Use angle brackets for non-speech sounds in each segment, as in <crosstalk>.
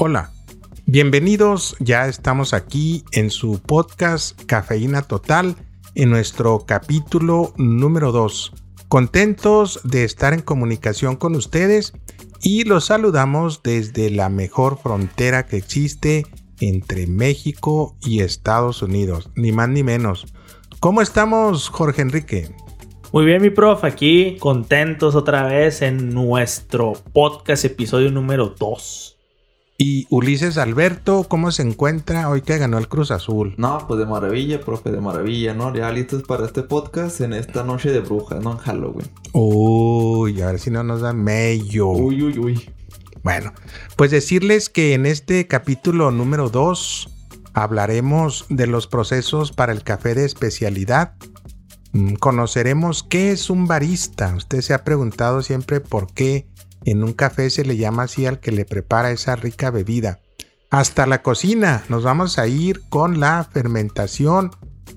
Hola, bienvenidos, ya estamos aquí en su podcast Cafeína Total, en nuestro capítulo número 2. Contentos de estar en comunicación con ustedes y los saludamos desde la mejor frontera que existe entre México y Estados Unidos, ni más ni menos. ¿Cómo estamos, Jorge Enrique? Muy bien, mi prof, aquí contentos otra vez en nuestro podcast episodio número 2. Y Ulises Alberto, ¿cómo se encuentra hoy que ganó el Cruz Azul? No, pues de maravilla, profe, de maravilla, ¿no? Ya listos para este podcast en esta noche de brujas, ¿no? En Halloween. Uy, a ver si no nos dan mello. Uy, uy, uy. Bueno, pues decirles que en este capítulo número 2 hablaremos de los procesos para el café de especialidad. Mm, conoceremos qué es un barista. Usted se ha preguntado siempre por qué en un café se le llama así al que le prepara esa rica bebida. Hasta la cocina nos vamos a ir con la fermentación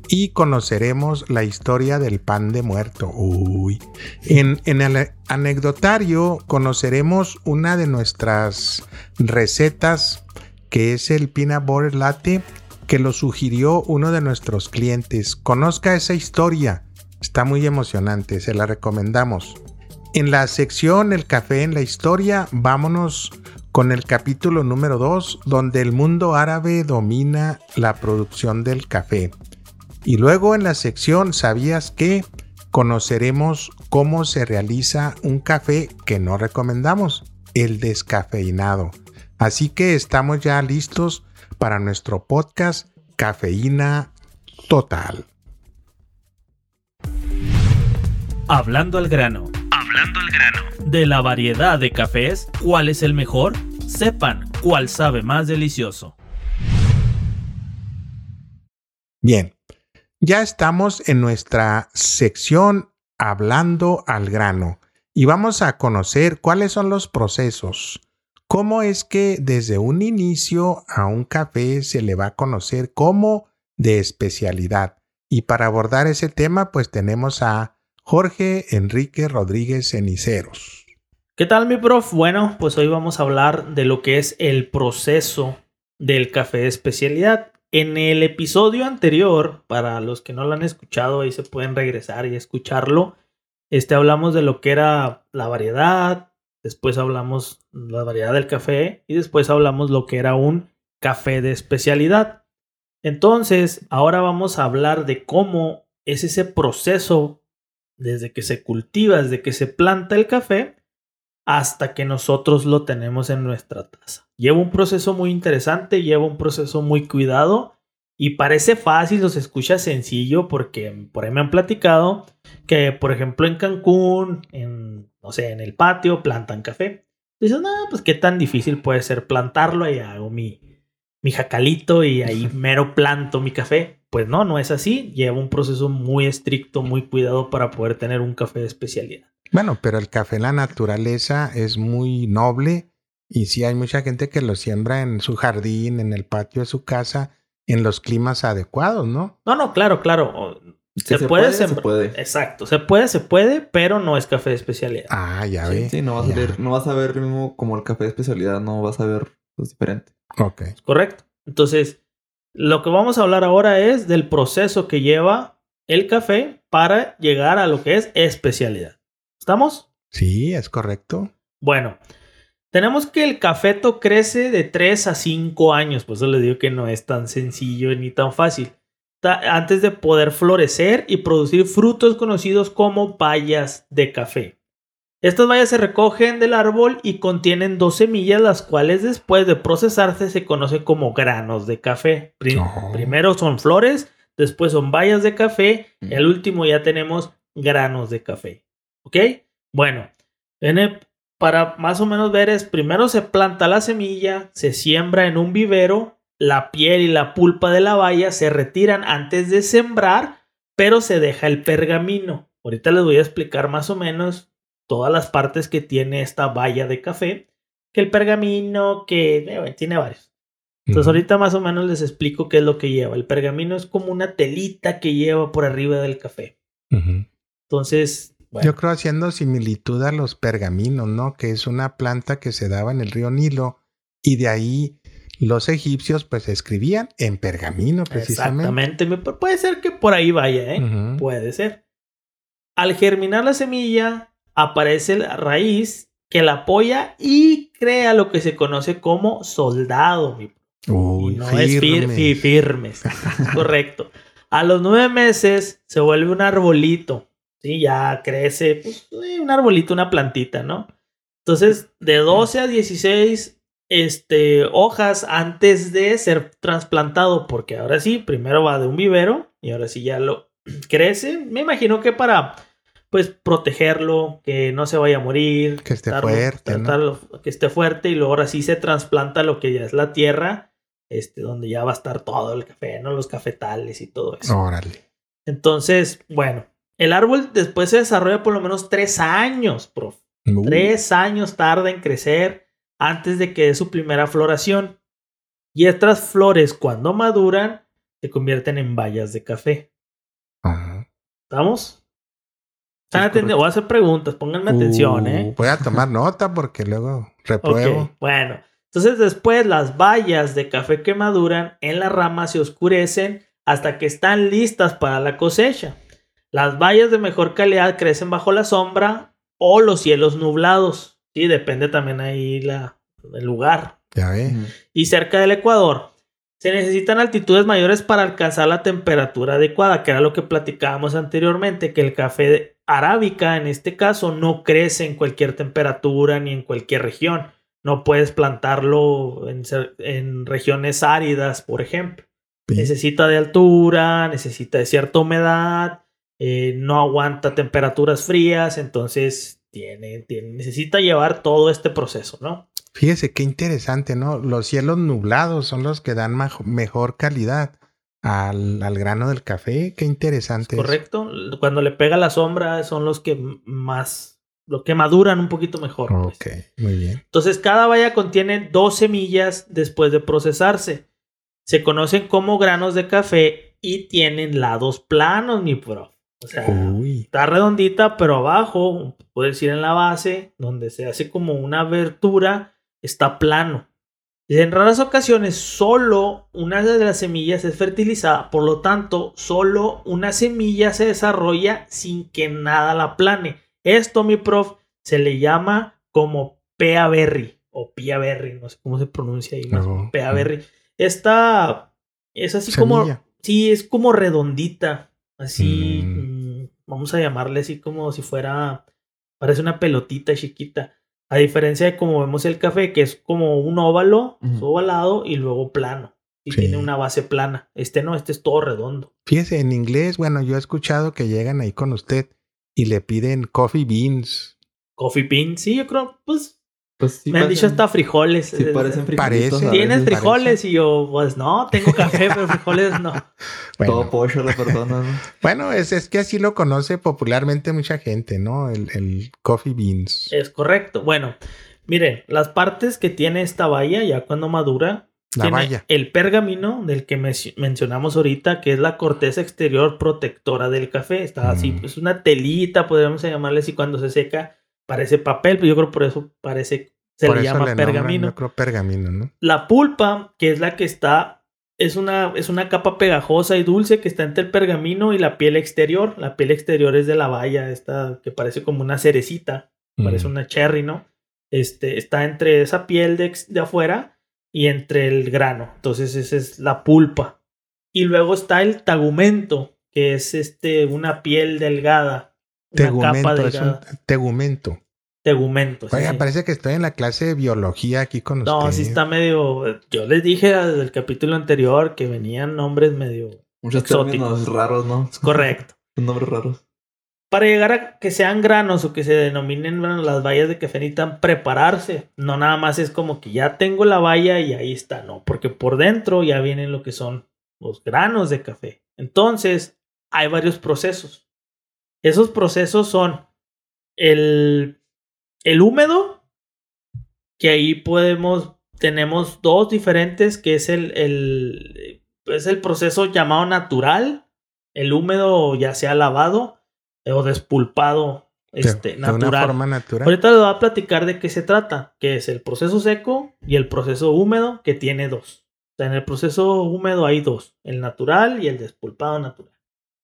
y conoceremos la historia del pan de muerto. Uy. En, en, el anecdotario conoceremos una de nuestras recetas que es el peanut butter latte que lo sugirió uno de nuestros clientes. Conozca esa historia. Está muy emocionante, se la recomendamos. En la sección El café en la historia, vámonos con el capítulo número 2, donde el mundo árabe domina la producción del café. Y luego en la sección ¿Sabías que? conoceremos cómo se realiza un café que no recomendamos, el descafeinado. Así que estamos ya listos para nuestro podcast Cafeína Total. Hablando al grano Hablando al grano. De la variedad de cafés, ¿cuál es el mejor? Sepan cuál sabe más delicioso. Bien, ya estamos en nuestra sección Hablando al grano y vamos a conocer cuáles son los procesos. ¿Cómo es que desde un inicio a un café se le va a conocer como de especialidad? Y para abordar ese tema, pues tenemos a Jorge Enrique Rodríguez Ceniceros. ¿Qué tal mi prof? Bueno, pues hoy vamos a hablar de lo que es el proceso del café de especialidad. En el episodio anterior, para los que no lo han escuchado, ahí se pueden regresar y escucharlo. Este hablamos de lo que era la variedad, después hablamos la variedad del café y después hablamos lo que era un café de especialidad. Entonces, ahora vamos a hablar de cómo es ese proceso desde que se cultiva, desde que se planta el café, hasta que nosotros lo tenemos en nuestra taza. Lleva un proceso muy interesante, lleva un proceso muy cuidado y parece fácil, se escucha sencillo porque por ahí me han platicado que, por ejemplo, en Cancún, en, no sé, en el patio plantan café. Dicen, no, pues qué tan difícil puede ser plantarlo, ahí hago mi, mi jacalito y ahí mero planto mi café. Pues no, no es así. Lleva un proceso muy estricto, muy cuidado para poder tener un café de especialidad. Bueno, pero el café en la naturaleza es muy noble y sí hay mucha gente que lo siembra en su jardín, en el patio de su casa, en los climas adecuados, ¿no? No, no, claro, claro. Se, puede, se, puede. Exacto, se puede, se puede, pero no es café de especialidad. Ah, ya ve. Sí, no vas a ver, no vas a ver mismo como el café de especialidad, no vas a ver pues diferente. Ok. Correcto. Entonces, lo que vamos a hablar ahora es del proceso que lleva el café para llegar a lo que es especialidad. ¿Estamos? Sí, es correcto. Bueno, tenemos que el cafeto crece de 3 a 5 años, pues eso les digo que no es tan sencillo ni tan fácil. Antes de poder florecer y producir frutos conocidos como bayas de café. Estas bayas se recogen del árbol y contienen dos semillas, las cuales después de procesarse se conoce como granos de café. Oh. Primero son flores, después son bayas de café y al último ya tenemos granos de café. ¿Ok? Bueno, para más o menos ver es, primero se planta la semilla, se siembra en un vivero, la piel y la pulpa de la baya se retiran antes de sembrar, pero se deja el pergamino. Ahorita les voy a explicar más o menos todas las partes que tiene esta valla de café, que el pergamino, que eh, tiene varios. Entonces ahorita más o menos les explico qué es lo que lleva. El pergamino es como una telita que lleva por arriba del café. Entonces... Yo creo haciendo similitud a los pergaminos, ¿no? Que es una planta que se daba en el río Nilo Y de ahí los egipcios pues escribían en pergamino precisamente. Exactamente. Puede ser que por ahí vaya, ¿eh? Puede ser. Al germinar la semilla aparece la raíz que la apoya y crea lo que se conoce como soldado. Uy, no es fir firmes. Correcto. A los nueve meses se vuelve un arbolito. Sí, ya crece pues, un arbolito, una plantita, ¿no? Entonces, de 12 a 16 este, hojas antes de ser trasplantado, porque ahora sí, primero va de un vivero y ahora sí ya lo <clears throat> crece. Me imagino que para pues protegerlo, que no se vaya a morir, que esté fuerte, que esté fuerte y luego ahora sí se trasplanta lo que ya es la tierra, este, donde ya va a estar todo el café, ¿no? Los cafetales y todo eso. Órale. Entonces, bueno, el árbol después se desarrolla por lo menos tres años, prof. Uh. Tres años tarda en crecer antes de que dé su primera floración. Y estas flores, cuando maduran, se convierten en bayas de café. Ajá. ¿Estamos? Voy a hacer preguntas, pónganme atención, ¿eh? Uh, voy a tomar nota porque luego repruebo. Bueno, entonces después las bayas de café que maduran en la rama se oscurecen hasta que están listas para la cosecha. Las bayas de mejor calidad crecen bajo la sombra o los cielos nublados. Sí, depende también ahí la, el lugar. Ya ve. Y cerca del Ecuador. Se necesitan altitudes mayores para alcanzar la temperatura adecuada, que era lo que platicábamos anteriormente, que el café arábica en este caso no crece en cualquier temperatura ni en cualquier región. No puedes plantarlo en, en regiones áridas, por ejemplo. Necesita de altura, necesita de cierta humedad, eh, no aguanta temperaturas frías, entonces tiene, necesita llevar todo este proceso, ¿no? Fíjese qué interesante, ¿no? Los cielos nublados son los que dan mejor calidad al, grano del café. Qué interesante. Correcto. Cuando le pega la sombra son los que más, los que maduran un poquito mejor. Pues. Ok, muy bien. Entonces cada valla contiene dos semillas después de procesarse. Se conocen como granos de café y tienen lados planos, mi prof. O sea, está redondita, pero abajo, puedes ir en la base, donde se hace como una abertura, está plano. En raras ocasiones, solo una de las semillas es fertilizada, por lo tanto, solo una semilla se desarrolla sin que nada la plane. Esto, mi prof, se le llama como pea berry o pia berry, no sé cómo se pronuncia ahí, pea berry. Esta es así como, sí, es como redondita, Así, mm. Mm, vamos a llamarle así como si fuera, parece una pelotita chiquita. A diferencia de como vemos el café, que es como un óvalo, ovalado y luego plano. Y tiene una base plana. Este no, este es todo redondo. Fíjese, en inglés, bueno, yo he escuchado que llegan ahí con usted y le piden coffee beans. Coffee beans, sí, yo creo, pues pues me han dicho hasta frijoles. Sí, parecen frijoles. ¿Tienes frijoles? Y yo, pues no, tengo café, pero frijoles no. <laughs> Todo pollo la persona, ¿no? Bueno, es, es que así lo conoce popularmente mucha gente, ¿no? El, coffee beans. Es correcto. Bueno, miren, las partes que tiene esta valla, ya cuando madura, la tiene el pergamino del que mencionamos ahorita, que es la corteza exterior protectora del café. Está así, mm. es una telita, podríamos llamarle así cuando se seca parece papel, pero yo creo por eso parece, se le llama pergamino. yo creo pergamino, ¿no? La pulpa, que es la que está, es una, es una capa pegajosa y dulce que está entre el pergamino y la piel exterior. La piel exterior es de la valla, esta que parece como una cerecita, parece mm. una cherry, ¿no? Este, está entre esa piel de, de afuera y entre el grano. Entonces esa es la pulpa. Y luego está el tagumento, que es este, una piel delgada Tegumento, es un tegumento. Tegumento. Oiga, parece que estoy en la clase de biología aquí con ustedes. No, sí está medio. Yo les dije desde el capítulo anterior que venían nombres medio. Muchos términos raros, ¿no? Es correcto. <laughs> nombres raros. Para llegar a que sean granos o que se denominen las vallas de café necesitan prepararse. No nada más es como que ya tengo la valla y ahí está, no. Porque por dentro ya vienen lo que son los granos de café. Entonces, hay varios procesos. Esos procesos son el, el húmedo, que ahí podemos, tenemos dos diferentes, que es el, el, es el proceso llamado natural, el húmedo ya sea lavado o despulpado este, de natural. una forma natural. Ahorita les voy a platicar de qué se trata, que es el proceso seco y el proceso húmedo, que tiene dos. O sea, en el proceso húmedo hay dos, el natural y el despulpado natural.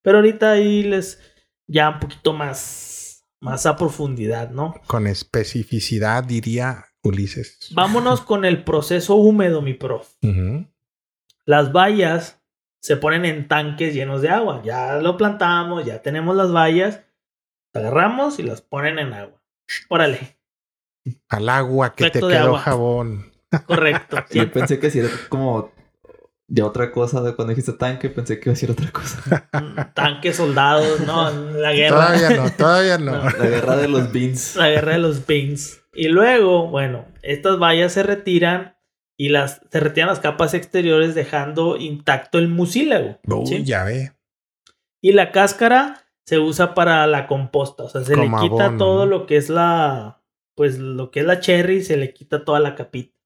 Pero ahorita ahí les ya un poquito más, más a profundidad, ¿no? Con especificidad, diría Ulises. Vámonos con el proceso húmedo, mi prof. Las bayas se ponen en tanques llenos de agua. Ya lo plantamos, ya tenemos las bayas. Agarramos y las ponen en agua. Órale, Al agua que te quedó agua. jabón. correcto. Sí, Yo pensé que si era como de otra cosa, de cuando dijiste tanque, pensé que iba a decir otra cosa. <laughs> Tanques, soldados, ¿no? La guerra. Todavía no, todavía no. No. La guerra de los beans. La guerra de los beans. Y luego, bueno, estas vallas se retiran y las se retiran las capas exteriores dejando intacto el mucílago. Uy, ¿sí? ya ve. Y la cáscara se usa para la composta, o sea, se Como le quita abono, todo ¿no? lo que es la pues lo que es la cherry, se le quita toda la capita.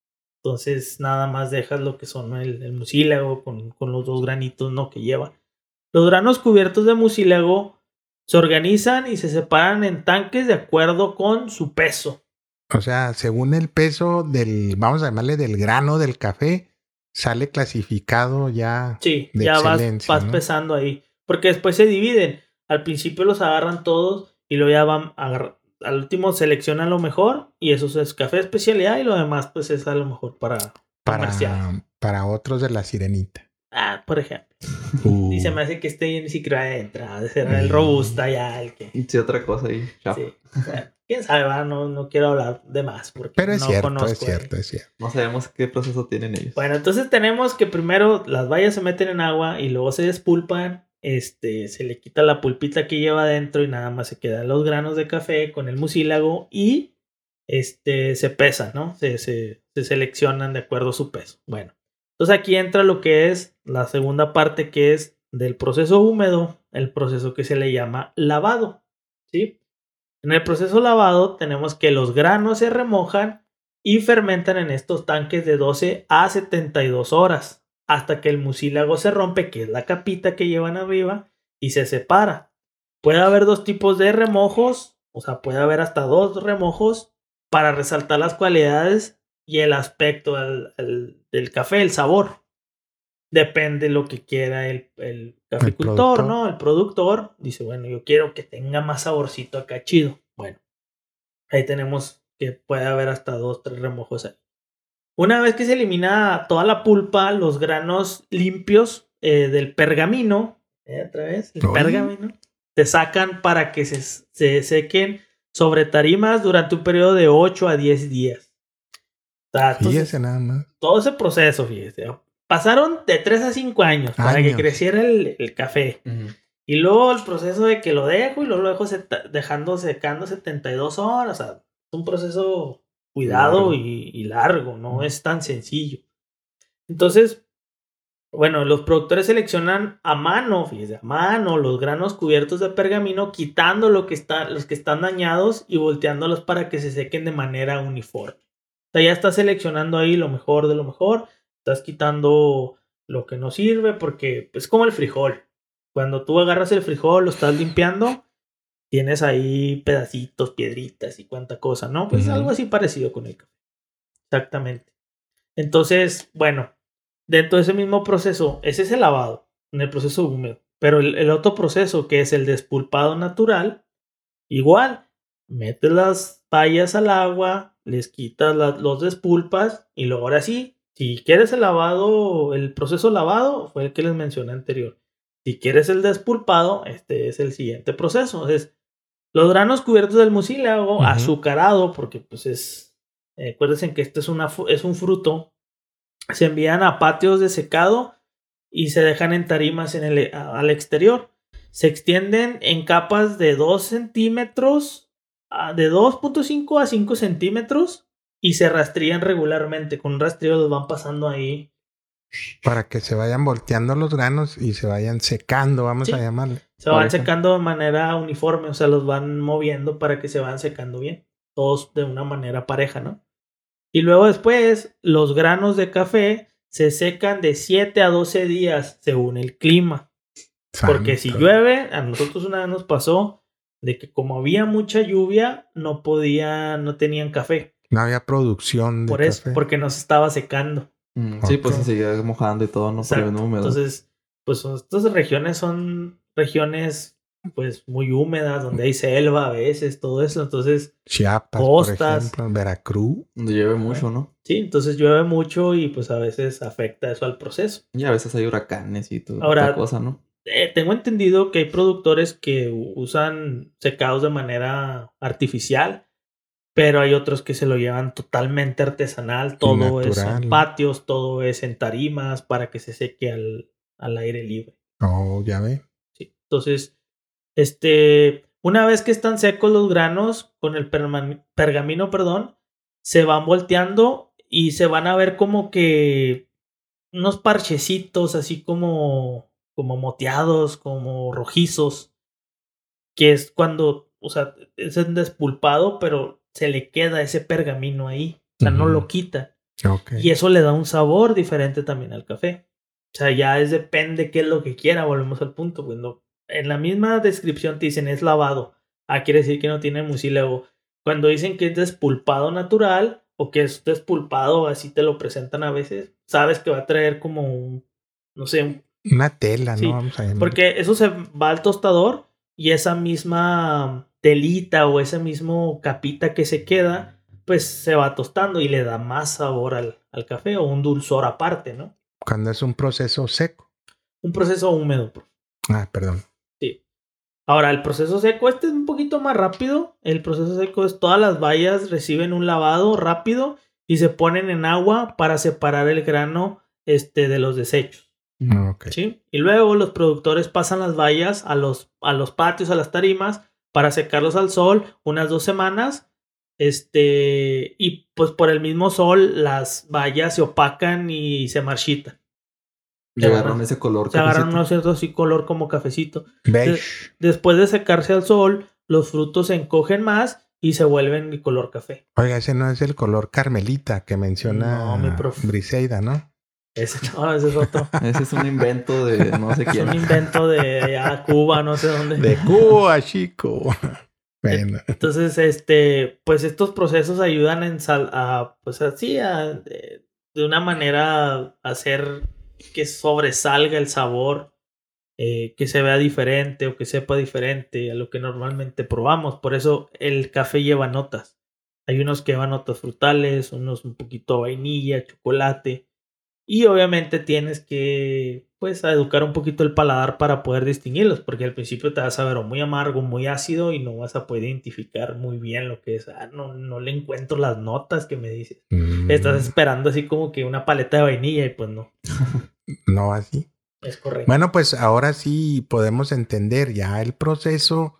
Entonces, nada más dejas lo que son el, el mucílago con, con los dos granitos, ¿no? que lleva. Los granos cubiertos de mucílago se organizan y se separan en tanques de acuerdo con su peso. O sea, según el peso del, vamos a llamarle del grano del café, sale clasificado ya. Sí, de ya vas, excelencia, vas ¿no? pesando ahí. Porque después se dividen. Al principio los agarran todos y luego ya van. Al último seleccionan lo mejor y eso es café de especialidad y lo demás pues es a lo mejor para comercial. para, para otros de la sirenita. Ah, por ejemplo. Uh, Y se me hace que este ni siquiera entra. De ser el robusta ya el que... Sí, otra cosa ahí. Sí. Quién sabe, va? No, no quiero hablar de más porque Pero es no cierto, conozco es cierto, es cierto. No sabemos qué proceso tienen ellos. Bueno, entonces tenemos que primero las bayas se meten en agua y luego se despulpan. Este, se le quita la pulpita que lleva adentro y nada más se quedan los granos de café con el mucílago y este, se pesan, ¿no? Se, se, se seleccionan de acuerdo a su peso. Bueno, entonces aquí entra lo que es la segunda parte que es del proceso húmedo, el proceso que se le llama lavado, ¿sí? En el proceso lavado tenemos que los granos se remojan y fermentan en estos tanques de 12 a 72 horas hasta que el mucílago se rompe, que es la capita que llevan arriba, y se separa. Puede haber dos tipos de remojos, o sea, puede haber hasta dos remojos para resaltar las cualidades y el aspecto del, el- del café, el sabor. Depende lo que quiera el, el caficultor. ¿no? El productor dice, bueno, yo quiero que tenga más saborcito acá chido. Bueno, ahí tenemos que puede haber hasta dos, tres remojos ahí. Una vez que se elimina toda la pulpa, los granos limpios eh, del pergamino, eh, otra vez, el pergamino, se sacan para que se, se sequen sobre tarimas durante un periodo de 8 a 10 días. O sea, entonces, Fíjese nada más. todo ese proceso, fíjese. Pasaron de 3 a 5 años, para que creciera el, el café. Y luego el proceso de que lo dejo y luego lo dejo dejando secando 72 horas. O sea, es un proceso cuidado Largo. Y, y largo, no es tan sencillo. Entonces, bueno, los productores seleccionan a mano, fíjese, a mano los granos cubiertos de pergamino, quitando lo que está, los que están dañados y volteándolos para que se sequen de manera uniforme. O sea, ya estás seleccionando ahí lo mejor de lo mejor, estás quitando lo que no sirve porque es como el frijol. Cuando tú agarras el frijol, lo estás limpiando, tienes ahí pedacitos, piedritas y cuánta cosa, ¿no? Pues algo así parecido con el café. Exactamente. Entonces, bueno, dentro de ese mismo proceso, ese es el lavado, en el proceso húmedo. Pero el, el otro proceso, que es el despulpado natural, igual, metes las bayas al agua, les quitas la- los despulpas y luego ahora sí, si quieres el lavado, el proceso lavado fue el que les mencioné anterior. Si quieres el despulpado, este es el siguiente proceso. Entonces, los granos cubiertos del mucílago, azucarado, porque pues es, eh, acuérdense que este es, una, es un fruto, se envían a patios de secado y se dejan en tarimas en el, a- al exterior. Se extienden en capas de 2 centímetros, a- de 2.5 a 5 centímetros y se rastrillan regularmente. Con un rastrillo los van pasando ahí Para que se vayan volteando los granos y se vayan secando, vamos Sí. a llamarle. Se van secando de manera uniforme, o sea, los van moviendo para que se van secando bien. Todos de una manera pareja, ¿no? Y luego después, los granos de café se secan de 7 a 12 días según el clima. Porque si llueve, a nosotros una vez nos pasó de que como había mucha lluvia, no podía, no tenían café. No había producción de Por eso, café. porque no se estaba secando. Mm, Sí, pues se seguía mojando y todo, ¿no? No húmedo. Entonces, pues estas regiones son regiones pues muy húmedas, donde hay selva a veces, todo eso. Entonces, Chiapas, Costas. por ejemplo, Veracruz. Donde llueve mucho, ¿no? sí, entonces llueve mucho y pues a veces afecta eso al proceso. Y a veces hay huracanes y toda Ahora- cosa, ¿no? Eh, tengo entendido que hay productores que usan secados de manera artificial, pero hay otros que se lo llevan totalmente artesanal. Todo es en patios, todo es en tarimas para que se seque al, al aire libre. Oh, ya ve. Entonces, este, una vez que están secos los granos con el pergamino, perdón, se van volteando y se van a ver como que unos parchecitos así como como moteados, como rojizos, que es cuando, o sea, es despulpado, pero se le queda ese pergamino ahí, o sea, no lo quita. Y eso le da un sabor diferente también al café. O sea, ya es depende qué es lo que quiera, volvemos al punto. Cuando en la misma descripción te dicen es lavado, ah, quiere decir que no tiene mucílago. Cuando dicen que es despulpado natural o que es despulpado, así te lo presentan a veces, sabes que va a traer como un, no sé, un- Una tela, Sí, ¿no? Vamos a porque eso se va al tostador y esa misma telita o esa mismo capita que se queda, pues se va tostando y le da más sabor al, al café o un dulzor aparte, ¿no? Cuando es un proceso seco. Un proceso húmedo. Ah, perdón. Ahora, el proceso seco, este es un poquito más rápido. El proceso seco es todas las bayas reciben un lavado rápido y se ponen en agua para separar el grano este, de los desechos. Ok. ¿sí? Y luego los productores pasan las bayas a los, a los patios, a las tarimas, para secarlos al sol unas dos semanas. Este, y pues por el mismo sol las bayas se opacan y se marchitan. Y agarran ese color. Se agarran cafecito. unos ciertos así color como cafecito. Beige. Después de secarse al sol, los frutos se encogen más y se vuelven de color café. Oiga, ese no es el color carmelita que menciona No, mi profe. Briseida, ¿no? Ese, no, ese es otro. <laughs> Ese es un invento de no sé Es quién. un invento de allá, Cuba, no sé dónde. De Cuba, chico. <laughs> bueno. Entonces, este, pues estos procesos ayudan en sal a, pues así, a, de, de una manera hacer que sobresalga el sabor, eh, que se vea diferente o que sepa diferente a lo que normalmente probamos. Por eso el café lleva notas. Hay unos que llevan notas frutales, unos un poquito vainilla, chocolate. Y obviamente tienes que, pues, a educar un poquito el paladar para poder distinguirlos, porque al principio te vas a ver o muy amargo, muy ácido y no vas a poder identificar muy bien lo que es. Ah, no, no le encuentro las notas que me dices. Mm, Estás esperando así como que una paleta de vainilla y pues no, <laughs> No así. es correcto. Bueno, pues ahora sí podemos entender ya el proceso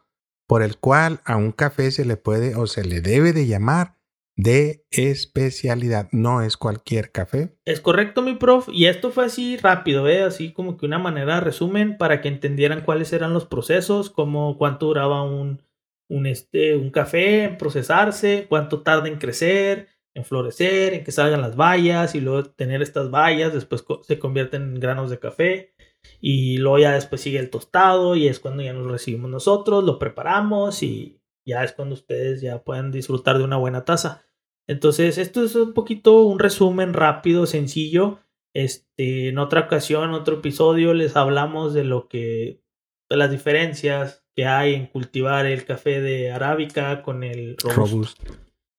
por el cual a un café se le puede o se le debe de llamar de especialidad. No es cualquier café. Es correcto, mi prof. Y esto fue así rápido, ¿eh? Así como que una manera de resumen para que entendieran cuáles eran los procesos, como cuánto duraba un, un, este, un café en procesarse, cuánto tarda en crecer, en florecer, en que salgan las bayas y luego tener estas bayas, después se convierten en granos de café y luego ya después sigue el tostado y es cuando ya nos recibimos nosotros, lo preparamos y ya es cuando ustedes ya pueden disfrutar de una buena taza. Entonces, esto es un poquito un resumen rápido, sencillo. Este, en otra ocasión, otro episodio, les hablamos de lo que, de las diferencias que hay en cultivar el café de arábica con el robusto. Robusto.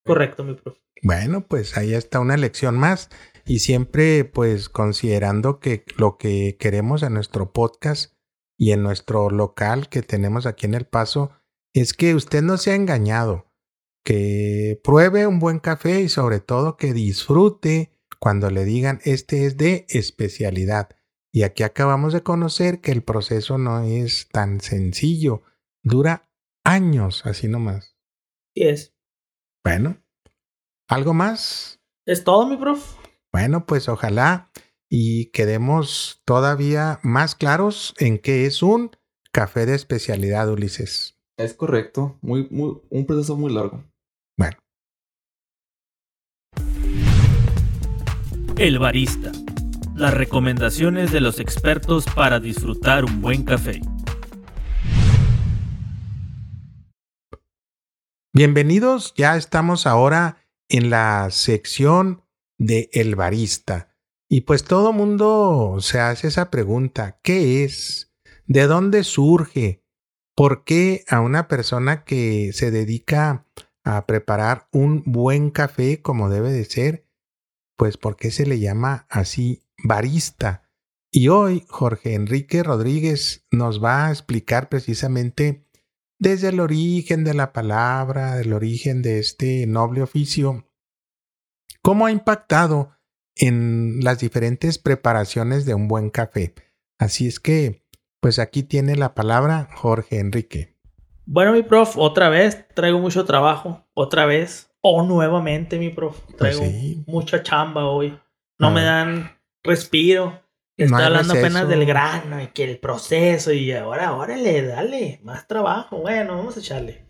Correcto, mi profe. Bueno, pues ahí está una lección más. Y siempre, pues, considerando que lo que queremos en nuestro podcast y en nuestro local que tenemos aquí en El Paso es que usted no sea engañado, que pruebe un buen café y sobre todo que disfrute cuando le digan este es de especialidad. Y aquí acabamos de conocer que el proceso no es tan sencillo, dura años, así nomás. Sí es. Bueno, ¿algo más? Es todo, mi profe. Bueno, pues ojalá y quedemos todavía más claros en qué es un café de especialidad, Ulises. Es correcto. Muy, muy, un proceso muy largo. Bueno, El barista. Las recomendaciones de los expertos para disfrutar un buen café. Bienvenidos, ya estamos ahora en la sección de El Barista. Y pues todo mundo se hace esa pregunta, ¿qué es? ¿De dónde surge? ¿Por qué a una persona que se dedica a preparar un buen café como debe de ser, pues por qué se le llama así barista? Y hoy Jorge Enrique Rodríguez nos va a explicar precisamente desde el origen de la palabra, del origen de este noble oficio, cómo ha impactado en las diferentes preparaciones de un buen café. Así es que, pues aquí tiene la palabra Jorge Enrique. Bueno, mi prof, otra vez traigo mucho trabajo, otra vez, o nuevamente, mi prof, Pues traigo sí. mucha chamba hoy. No me ver. dan respiro. Estoy hablando apenas del grano y que el proceso y ahora, órale, dale, más trabajo. Bueno, vamos a echarle.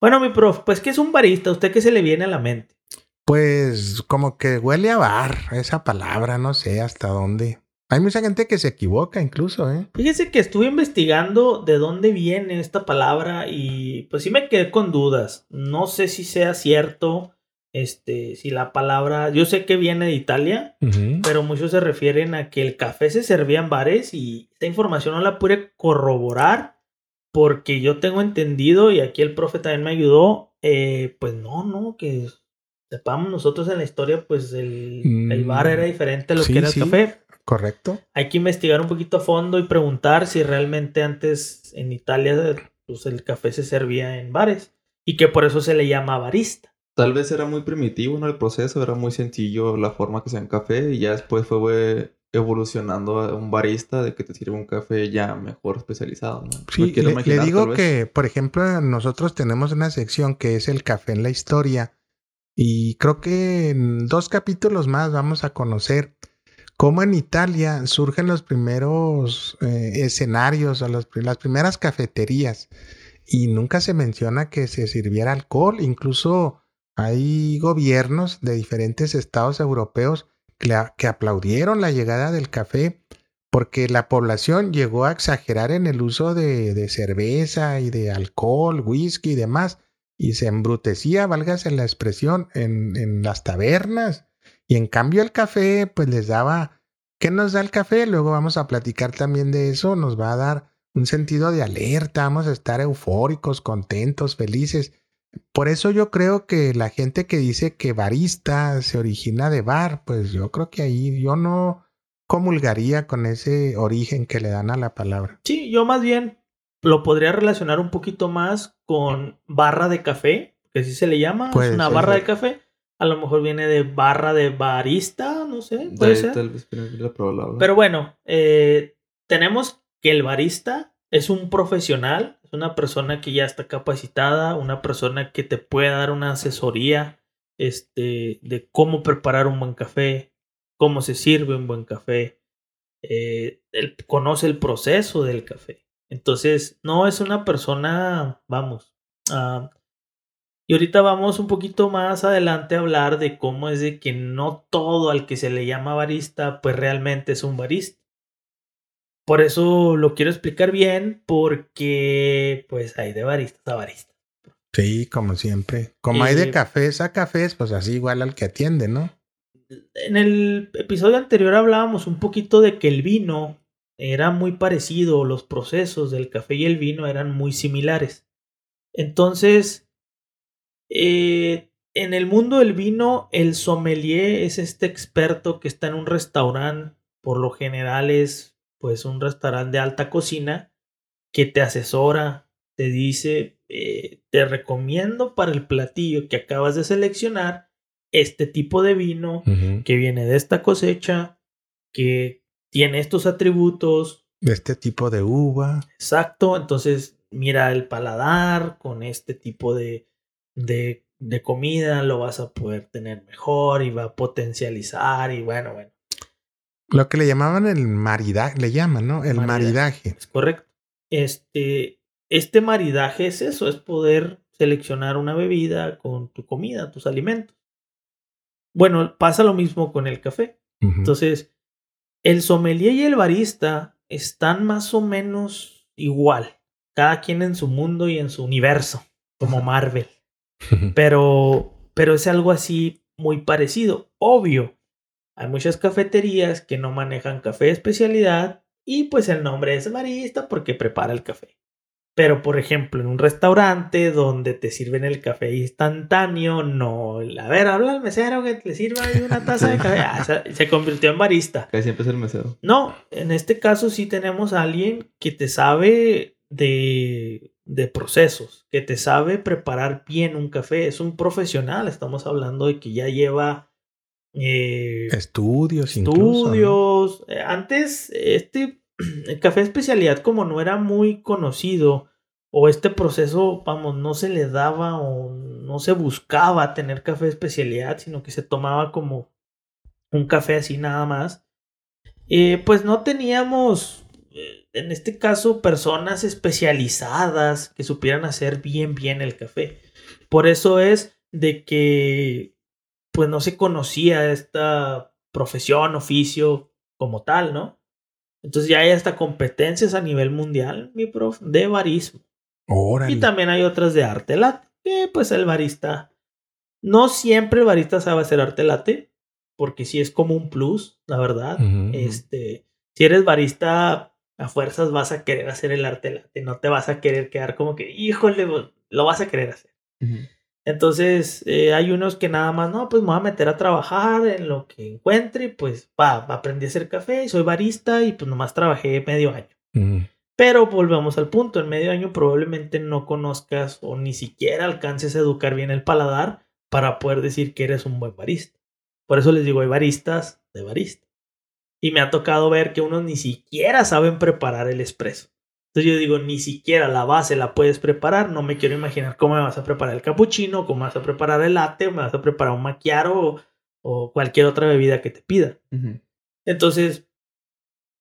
Bueno, mi prof, pues ¿qué es un barista? ¿Usted qué se le viene a la mente? Pues como que huele a bar, esa palabra, no sé hasta dónde. Hay mucha gente que se equivoca incluso, ¿eh? Fíjese que estuve investigando de dónde viene esta palabra y pues sí me quedé con dudas. No sé si sea cierto, este, si la palabra, yo sé que viene de Italia, pero muchos se refieren a que el café se servía en bares y esta información no la pude corroborar porque yo tengo entendido y aquí el profe también me ayudó, eh, pues no, no, que sepamos nosotros en la historia, pues el, el Mm, bar era diferente a lo sí, que era el sí. café. ¿Correcto? Hay que investigar un poquito a fondo y preguntar si realmente antes en Italia pues, el café se servía en bares y que por eso se le llama barista. Tal vez era muy primitivo, ¿no? El proceso era muy sencillo, la forma que se un café, y ya después fue evolucionando a un barista de que te sirve un café ya mejor especializado, ¿no? Sí, Me quiero le, digo tal vez. que, por ejemplo, nosotros tenemos una sección que es el café en la historia y creo que en dos capítulos más vamos a conocer cómo en Italia surgen los primeros eh, escenarios o las primeras cafeterías y nunca se menciona que se sirviera alcohol, incluso hay gobiernos de diferentes estados europeos que, la- que aplaudieron la llegada del café porque la población llegó a exagerar en el uso de, cerveza y de alcohol, whisky y demás, y se embrutecía, válgase la expresión, en las tabernas. Y en cambio el café, pues les daba, ¿qué nos da el café? Luego vamos a platicar también de eso, nos va a dar un sentido de alerta, vamos a estar eufóricos, contentos, felices. Por eso yo creo que la gente que dice que barista se origina de bar, pues yo creo que ahí yo no comulgaría con ese origen que le dan a la palabra. Sí, yo más bien lo podría relacionar un poquito más con barra de café, que así se le llama, es una ser. barra de café. A lo mejor viene de barra de barista, no sé, De puede ser. tal vez palabra. Pero bueno, eh, tenemos que el barista es un profesional, es una persona que ya está capacitada, una persona que te puede dar una asesoría este, de cómo preparar un buen café, cómo se sirve un buen café, eh, él conoce el proceso del café. Entonces, no es una persona, vamos, ah, y ahorita vamos un poquito más adelante a hablar de cómo es de que no todo al que se le llama barista, pues realmente es un barista. Por eso lo quiero explicar bien, porque pues hay de baristas a baristas. Sí, como siempre. Como hay de Eh, cafés a cafés, pues así igual al que atiende, ¿no? En el episodio anterior hablábamos un poquito de que el vino era muy parecido, los procesos del café y el vino eran muy similares. Entonces, eh, en el mundo del vino, el sommelier es este experto que está en un restaurante, por lo general es pues un restaurante de alta cocina, que te asesora, te dice, eh, te recomiendo para el platillo que acabas de seleccionar este tipo de vino que viene de esta cosecha, que tiene estos atributos, De este tipo de uva. exacto, entonces mira el paladar con este tipo de, de, de comida, lo vas a poder tener mejor y va a potencializar y bueno, bueno, Lo que le llamaban el maridaje, le llaman, ¿no? El Maridaje. maridaje. es correcto. Este, este maridaje es eso, es poder seleccionar una bebida con tu comida, tus alimentos. Bueno, pasa lo mismo con el café. Entonces, el sommelier y el barista están más o menos igual, cada quien en su mundo y en su universo, como <laughs> Marvel. Pero, pero es algo así muy parecido. Obvio, hay muchas cafeterías que no manejan café de especialidad y pues el nombre es barista porque prepara el café. Pero, por ejemplo, en un restaurante donde te sirven el café instantáneo, no. A ver, habla al mesero que te sirva ahí una <laughs> taza de café. Ah, se, se convirtió en barista. Casi siempre es el mesero. No, en este caso sí tenemos a alguien que te sabe de, de procesos, que te sabe preparar bien un café. Es un profesional. Estamos hablando de que ya lleva eh, Estudios, incluso. ¿no? estudios. Eh, Antes, este <clears throat> el café de especialidad, como no era muy conocido, o este proceso, vamos, no se le daba o no se buscaba tener café de especialidad, sino que se tomaba como un café así nada más. eh, pues no teníamos, en este caso, personas especializadas que supieran hacer bien, bien el café. Por eso es de que, pues no se conocía esta profesión, oficio como tal, ¿no? Entonces ya hay hasta competencias a nivel mundial, mi prof, de barismo. Órale. Y también hay otras de arte latte, que pues el barista, no siempre el barista sabe hacer arte latte, porque sí es como un plus, la verdad. Este, si eres barista, a fuerzas vas a querer hacer el arte latte, no te vas a querer quedar como que, híjole, lo vas a querer hacer. Entonces, eh, hay unos que nada más, no, pues me voy a meter a trabajar en lo que encuentre, pues va, aprendí a hacer café, soy barista y pues nomás trabajé medio año. Pero volvemos al punto, en medio año probablemente no conozcas o ni siquiera alcances a educar bien el paladar para poder decir que eres un buen barista. Por eso les digo, hay baristas de barista. Y me ha tocado ver que unos ni siquiera saben preparar el espresso. Entonces yo digo, ni siquiera la base la puedes preparar. No me quiero imaginar cómo me vas a preparar el cappuccino, cómo vas a preparar el latte, me vas a preparar un macchiato o, o cualquier otra bebida que te pida. Entonces,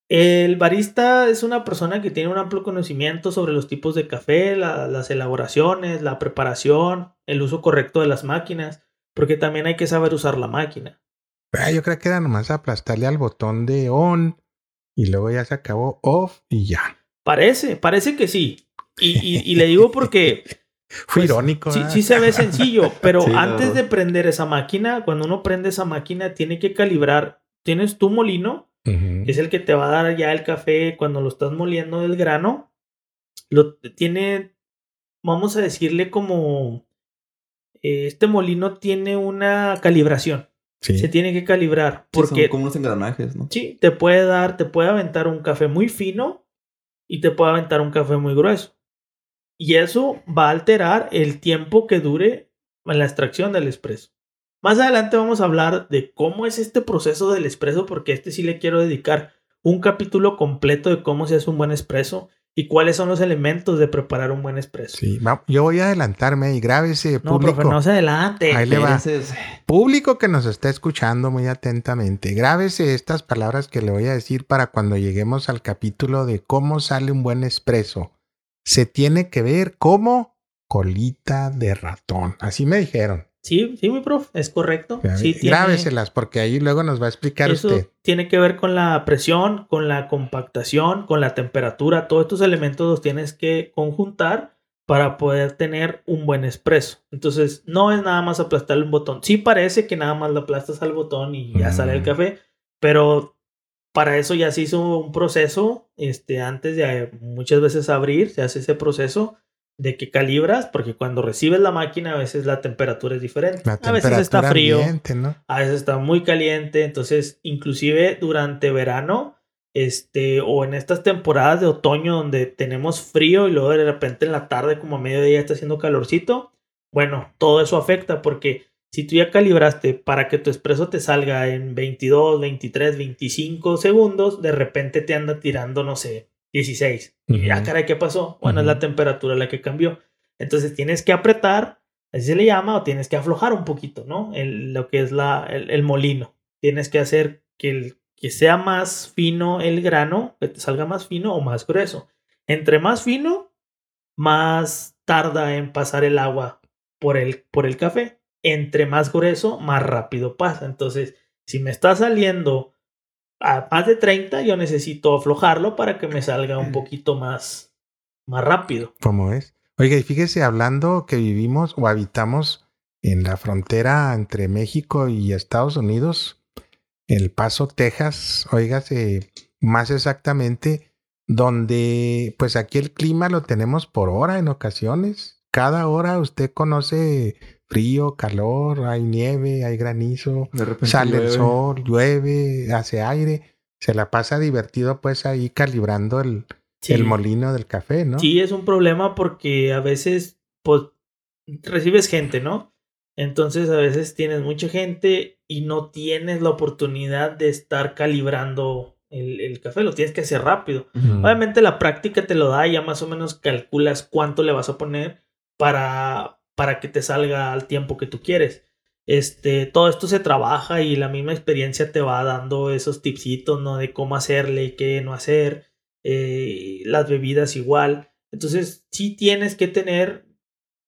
el barista es una persona que tiene un amplio conocimiento sobre los tipos de café, la- las elaboraciones, la preparación, el uso correcto de las máquinas, porque también hay que saber usar la máquina. Ah, yo creo que era nomás aplastarle al botón de on y luego ya se acabó off y ya. Parece, parece que sí. Y, y- y le digo porque <laughs> Fue Pues, irónico. sí, se ve sencillo, pero <laughs> Sí, antes de prender esa máquina, cuando uno prende esa máquina, tiene que calibrar. Tienes tu molino, que es el que te va a dar ya el café cuando lo estás moliendo del grano. Lo tiene, vamos a decirle como eh, este molino tiene una calibración. Sí. Se tiene que calibrar Porque son como unos engranajes, ¿no? sí, te puede dar, te puede aventar un café muy fino y te puede aventar un café muy grueso. Y eso va a alterar el tiempo que dure en la extracción del espresso. Más adelante vamos a hablar de cómo es este proceso del espresso, porque este sí le quiero dedicar un capítulo completo de cómo se hace un buen espresso y cuáles son los elementos de preparar un buen espresso. Sí, yo voy a adelantarme y grábese, No, público. profe, no se adelante. Ahí le va. Público que nos está escuchando muy atentamente, grábese estas palabras que le voy a decir para cuando lleguemos al capítulo de cómo sale un buen espresso. Se tiene que ver como colita de ratón. Así me dijeron. Sí, sí, mi prof, es correcto. Sí, tiene- Grábeselas porque ahí luego nos va a explicar Eso usted. tiene que ver con la presión, con la compactación, con la temperatura. Todos estos elementos los tienes que conjuntar para poder tener un buen espresso. Entonces, no es nada más aplastarle un botón. Sí parece que nada más le aplastas al botón y ya sale el Mm. café, pero para eso ya se hizo un proceso. Este, antes de eh, muchas veces abrir, se hace ese proceso de que calibras, porque cuando recibes la máquina, a veces la temperatura es diferente. La a veces está frío ambiente, ¿no? a veces está muy caliente, entonces inclusive durante verano, este, o en estas temporadas de otoño donde tenemos frío y luego de repente en la tarde como a mediodía está haciendo calorcito, bueno, todo eso afecta porque si tú ya calibraste para que tu espresso te salga en 22, 23, 25 segundos, de repente te anda tirando, no sé, 16. Y ya, Ujú. caray, ¿qué pasó? Bueno, es la temperatura la que cambió. Entonces tienes que apretar, así se le llama, o tienes que aflojar un poquito, ¿no? El- lo que es la, el, el molino. Tienes que hacer que, el- que sea más fino el grano, que te salga más fino o más grueso. Entre más fino, más tarda en pasar el agua por el, por el café. Entre más grueso, más rápido pasa. Entonces, si me está saliendo a más de 30, yo necesito aflojarlo para que me salga un poquito más, más rápido. ¿Cómo es? Oiga, y fíjese, hablando que vivimos o habitamos en la frontera entre México y Estados Unidos, El Paso, Texas, oígase, más exactamente, donde pues aquí el clima lo tenemos por hora en ocasiones. Cada hora usted conoce frío, calor, hay nieve, hay granizo, sale el sol, llueve, hace aire. Se la pasa divertido pues ahí calibrando el, el molino del café, ¿no? Sí, es un problema porque a veces pues recibes gente, ¿no? Entonces a veces tienes mucha gente y no tienes la oportunidad de estar calibrando el, café, lo tienes que hacer rápido. Obviamente la práctica te lo da, ya más o menos calculas cuánto le vas a poner para, para que te salga al tiempo que tú quieres. Este, todo esto se trabaja y la misma experiencia te va dando esos tipsitos, ¿no? De cómo hacerle y qué no hacer. Eh, las bebidas igual. Entonces, sí tienes que tener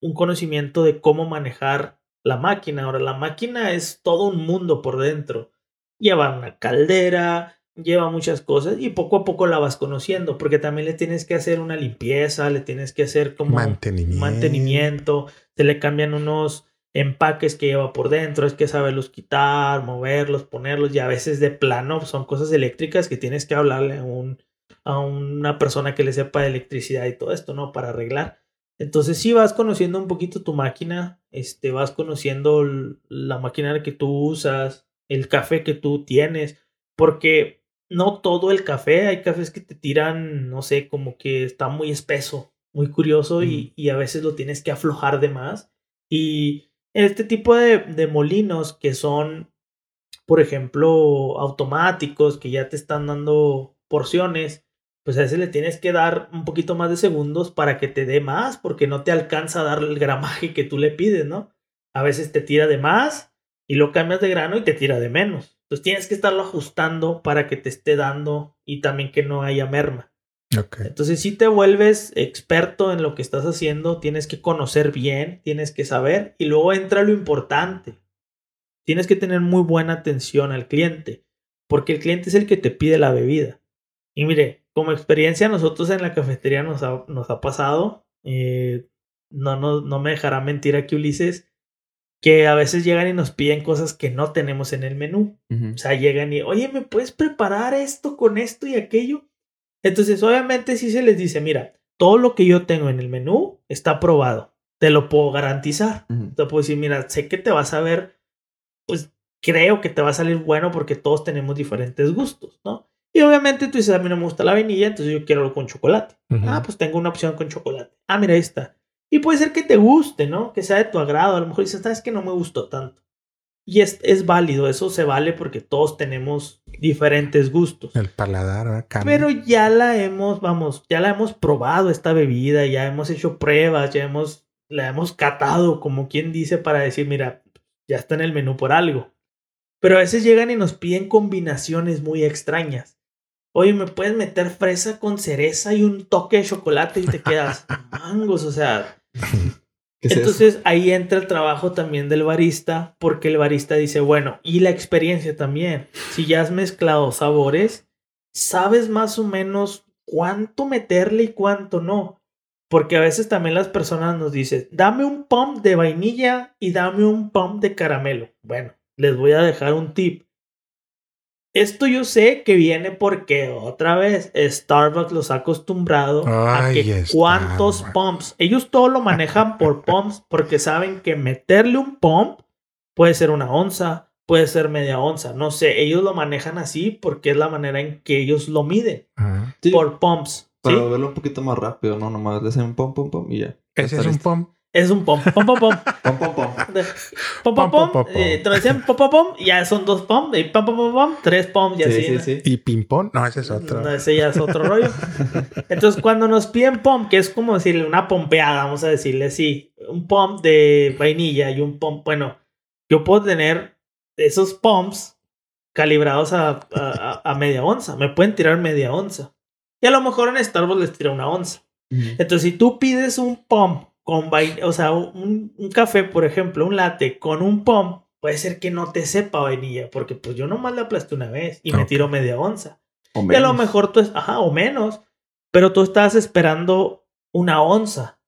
un conocimiento de cómo manejar la máquina. Ahora, la máquina es todo un mundo por dentro. Lleva una caldera, lleva muchas cosas y poco a poco la vas conociendo, porque también le tienes que hacer una limpieza, le tienes que hacer como mantenimiento, mantenimiento se le cambian unos empaques que lleva por dentro, es que saberlos quitar, moverlos, ponerlos y a veces de plano son cosas eléctricas que tienes que hablarle a, un, a una persona que le sepa de electricidad y todo esto, ¿no? Para arreglar. Entonces sí vas conociendo un poquito tu máquina, este, vas conociendo la máquina que tú usas, el café que tú tienes, porque no todo el café, hay cafés que te tiran, no sé, como que está muy espeso, muy curioso y, y, a veces lo tienes que aflojar de más. Y este tipo de, de, molinos que son, por ejemplo, automáticos, que ya te están dando porciones, pues a veces le tienes que dar un poquito más de segundos para que te dé más, porque no te alcanza a dar el gramaje que tú le pides, ¿no? A veces te tira de más y lo cambias de grano y te tira de menos. Entonces tienes que estarlo ajustando para que te esté dando y también que no haya merma. Entonces si te vuelves experto en lo que estás haciendo, tienes que conocer bien, tienes que saber y luego entra lo importante. Tienes que tener muy buena atención al cliente, porque el cliente es el que te pide la bebida. Y mire, como experiencia nosotros en la cafetería nos ha, nos ha pasado, eh, no, no, no me dejará mentir aquí Ulises, que a veces llegan y nos piden cosas que no tenemos en el menú. O sea, llegan y, oye, ¿me puedes preparar esto con esto y aquello? Entonces, obviamente sí se les dice, mira, todo lo que yo tengo en el menú está probado. Te lo puedo garantizar. Te puedo decir, mira, sé que te vas a ver, pues creo que te va a salir bueno porque todos tenemos diferentes gustos, ¿no? Y obviamente tú dices, a mí no me gusta la vainilla, entonces yo quiero con chocolate. Ah, pues tengo una opción con chocolate. Ah, mira, ahí está. Y puede ser que te guste, ¿no? Que sea de tu agrado. A lo mejor dices, sabes que no me gustó tanto. Y es, es válido, eso se vale porque todos tenemos diferentes gustos. El paladar cambia. Pero ya la hemos, vamos, ya la hemos probado esta bebida, ya hemos hecho pruebas, ya hemos, la hemos catado, como quien dice, para decir, mira, ya está en el menú por algo. Pero a veces llegan y nos piden combinaciones muy extrañas. Oye, ¿me puedes meter fresa con cereza y un toque de chocolate y te quedas <laughs> mangos? O sea, <laughs> entonces ahí entra el trabajo también del barista, porque el barista dice, bueno, y la experiencia también. Si ya has mezclado sabores, sabes más o menos cuánto meterle y cuánto no. Porque a veces también las personas nos dicen, dame un pump de vainilla y dame un pump de caramelo. Bueno, les voy a dejar un tip. Esto yo sé que viene porque otra vez Starbucks los ha acostumbrado a que cuántos pumps. Ellos todo lo manejan por <laughs> pumps porque saben que meterle un pump puede ser una onza, puede ser media onza. No sé, ellos lo manejan así porque es la manera en que ellos lo miden. Por pumps. Para verlo un poquito más rápido, ¿no? Nomás le hacen un pump, pump, pump y ya. Ese es un pump. Es un pom, pom, pom, <laughs> pom. pom, pom, pom. Pom, pom, pom. Eh, te decían pom, pom, pom. Ya son dos pom. Y pom, pom, pom, pom. Tres pom. Y así. Sí, sí. ¿Y ping pong? No, ese es otro. No, ese ya es otro rollo. <laughs> Entonces, cuando nos piden pom, que es como decirle una pompeada, vamos a decirle así. Un pom de vainilla y un pom. Bueno, yo puedo tener esos poms calibrados a, a, a media onza. Me pueden tirar media onza. Y a lo mejor en Starbucks les tira una onza. Entonces, si tú pides un pom con vainilla, o sea, un, un, café, por ejemplo, un latte con un pom, puede ser que no te sepa vainilla, porque pues yo nomás le aplasté una vez y me tiro media onza. y a lo mejor tú, ajá, o menos, pero tú estás esperando una onza.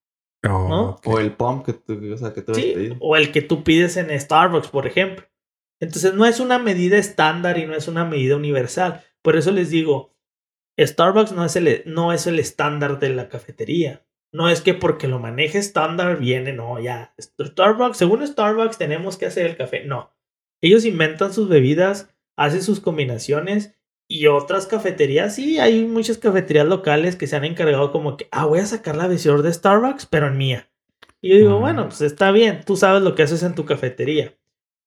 Oh, ¿no? O el pump que tú, o sea, que tú Sí, pedido. o el que tú pides en Starbucks, por ejemplo. Entonces no es una medida estándar y no es una medida universal. Por eso les digo, Starbucks no es el, no es el estándar de la cafetería. No es que porque lo maneje estándar viene, no, ya. Starbucks, según Starbucks tenemos que hacer el café. No. Ellos inventan sus bebidas, hacen sus combinaciones y otras cafeterías, sí, hay muchas cafeterías locales que se han encargado como que, ah, voy a sacar la versión de Starbucks, pero en mía. Y yo digo, bueno, pues está bien, tú sabes lo que haces en tu cafetería.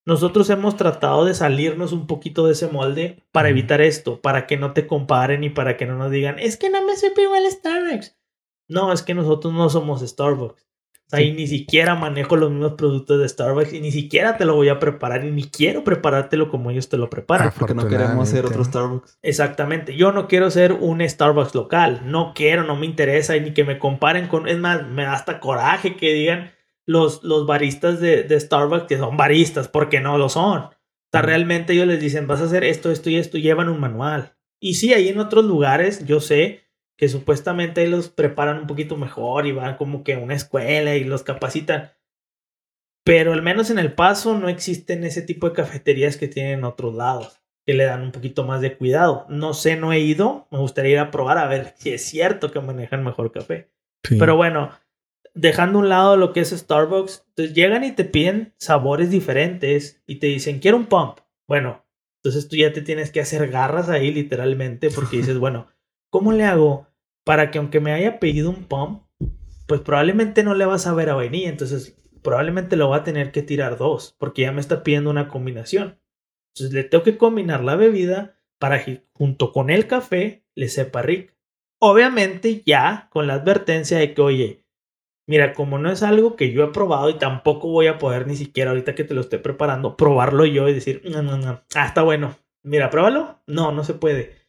Nosotros hemos tratado de salirnos un poquito de ese molde para evitar esto, para que no te comparen y para que no nos digan, es que no me supe igual Starbucks. No, es que nosotros no somos Starbucks. O sea, Sí. y ni siquiera manejo los mismos productos de Starbucks y ni siquiera te lo voy a preparar y ni quiero preparártelo como ellos te lo preparan. Porque no queremos ser otro. Starbucks. Exactamente. Yo no quiero ser un Starbucks local. No quiero, no me interesa y ni que me comparen con. Es más, me da hasta coraje que digan los, los baristas de, de Starbucks que son baristas, porque no lo son. O sea, realmente ellos les dicen, vas a hacer esto, esto y esto, y llevan un manual. Y sí, ahí en otros lugares, yo sé que supuestamente ahí los preparan un poquito mejor y van como que a una escuela y los capacitan. Pero al menos en El Paso no existen ese tipo de cafeterías que tienen en otros lados, que le dan un poquito más de cuidado. No sé, no he ido, me gustaría ir a probar a ver si es cierto que manejan mejor café. Sí. Pero bueno, dejando a un lado lo que es Starbucks, entonces llegan y te piden sabores diferentes y te dicen, quiero un pump. Bueno, entonces tú ya te tienes que hacer garras ahí literalmente porque <laughs> dices, bueno, ¿cómo le hago para que aunque me haya pedido un pump, pues probablemente no le vas a ver a vainilla, entonces probablemente lo va a tener que tirar dos porque ya me está pidiendo una combinación. Entonces le tengo que combinar la bebida para que junto con el café le sepa rico. Obviamente ya con la advertencia de que, oye, mira, como no es algo que yo he probado y tampoco voy a poder ni siquiera ahorita que te lo esté preparando, probarlo yo y decir, no, no, no, ah, está bueno. Mira, pruébalo. No, no se puede.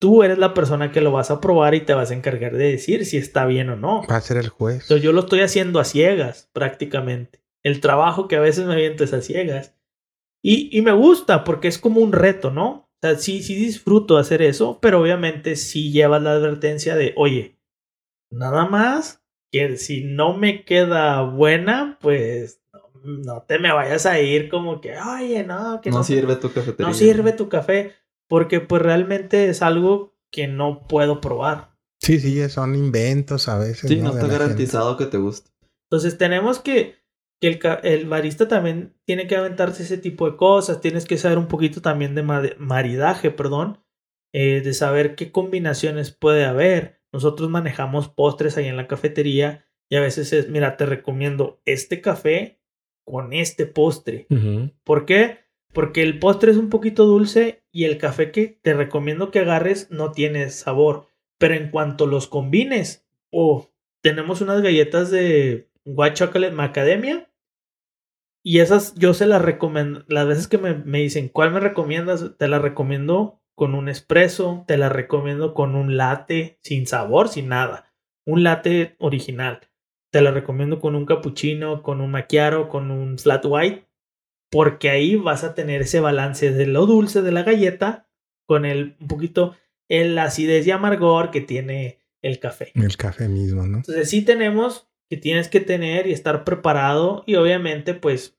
Tú eres la persona que lo vas a probar y te vas a encargar de decir si está bien o no. Va a ser el juez. Entonces yo lo estoy haciendo a ciegas, prácticamente. El trabajo que a veces me aviento es a ciegas. Y, y me gusta porque es como un reto, ¿no? O sea, sí, sí disfruto hacer eso, pero obviamente sí llevas la advertencia de, oye, nada más que si no me queda buena, pues no, no te me vayas a ir como que, oye, no, que No no, sirve tu cafetería. no sirve tu café, porque pues realmente es algo que no puedo probar. Sí, sí, son inventos a veces. Sí, no De está la gente. garantizado que te guste. Entonces tenemos que, que el, el barista también tiene que aventarse ese tipo de cosas, tienes que saber un poquito también de ma- maridaje, perdón, eh, de saber qué combinaciones puede haber. Nosotros manejamos postres ahí en la cafetería y a veces es, mira, te recomiendo este café con este postre. Ujú. ¿Por qué? Porque el postre es un poquito dulce y el café que te recomiendo que agarres no tiene sabor. Pero en cuanto los combines, oh, tenemos unas galletas de White Chocolate Macadamia. Y esas yo se las recomiendo. Las veces que me, me dicen, ¿cuál me recomiendas? Te las recomiendo con un espresso, te las recomiendo con un latte sin sabor, sin nada. Un latte original. Te la recomiendo con un cappuccino, con un macchiato, con un flat white porque ahí vas a tener ese balance de lo dulce de la galleta con el un poquito el acidez y amargor que tiene el café. El café mismo, ¿no? Entonces sí tenemos que tienes que tener y estar preparado y obviamente pues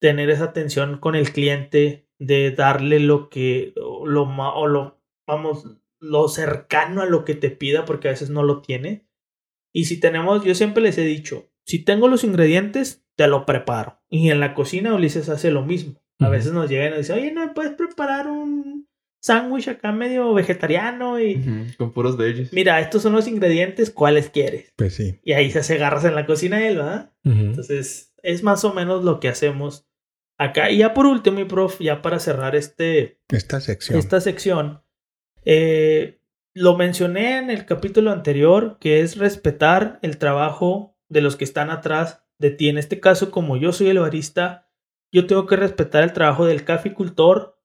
tener esa atención con el cliente de darle lo que lo o lo vamos lo cercano a lo que te pida porque a veces no lo tiene. Y si tenemos, yo siempre les he dicho, si tengo los ingredientes, te lo preparo. Y en la cocina Ulises hace lo mismo. A veces nos llegan y nos dicen, oye, ¿no me puedes preparar un sándwich acá medio vegetariano? Y Con puros veggies. mira, estos son los ingredientes, ¿cuáles quieres? Pues sí. Y ahí se hace garras en la cocina él, ¿verdad? Entonces, es más o menos lo que hacemos acá. Y ya por último, mi prof, ya para cerrar este, Esta sección. esta sección, eh, lo mencioné en el capítulo anterior, que es respetar el trabajo de los que están atrás de ti. En este caso, como yo soy el barista, yo tengo que respetar el trabajo del caficultor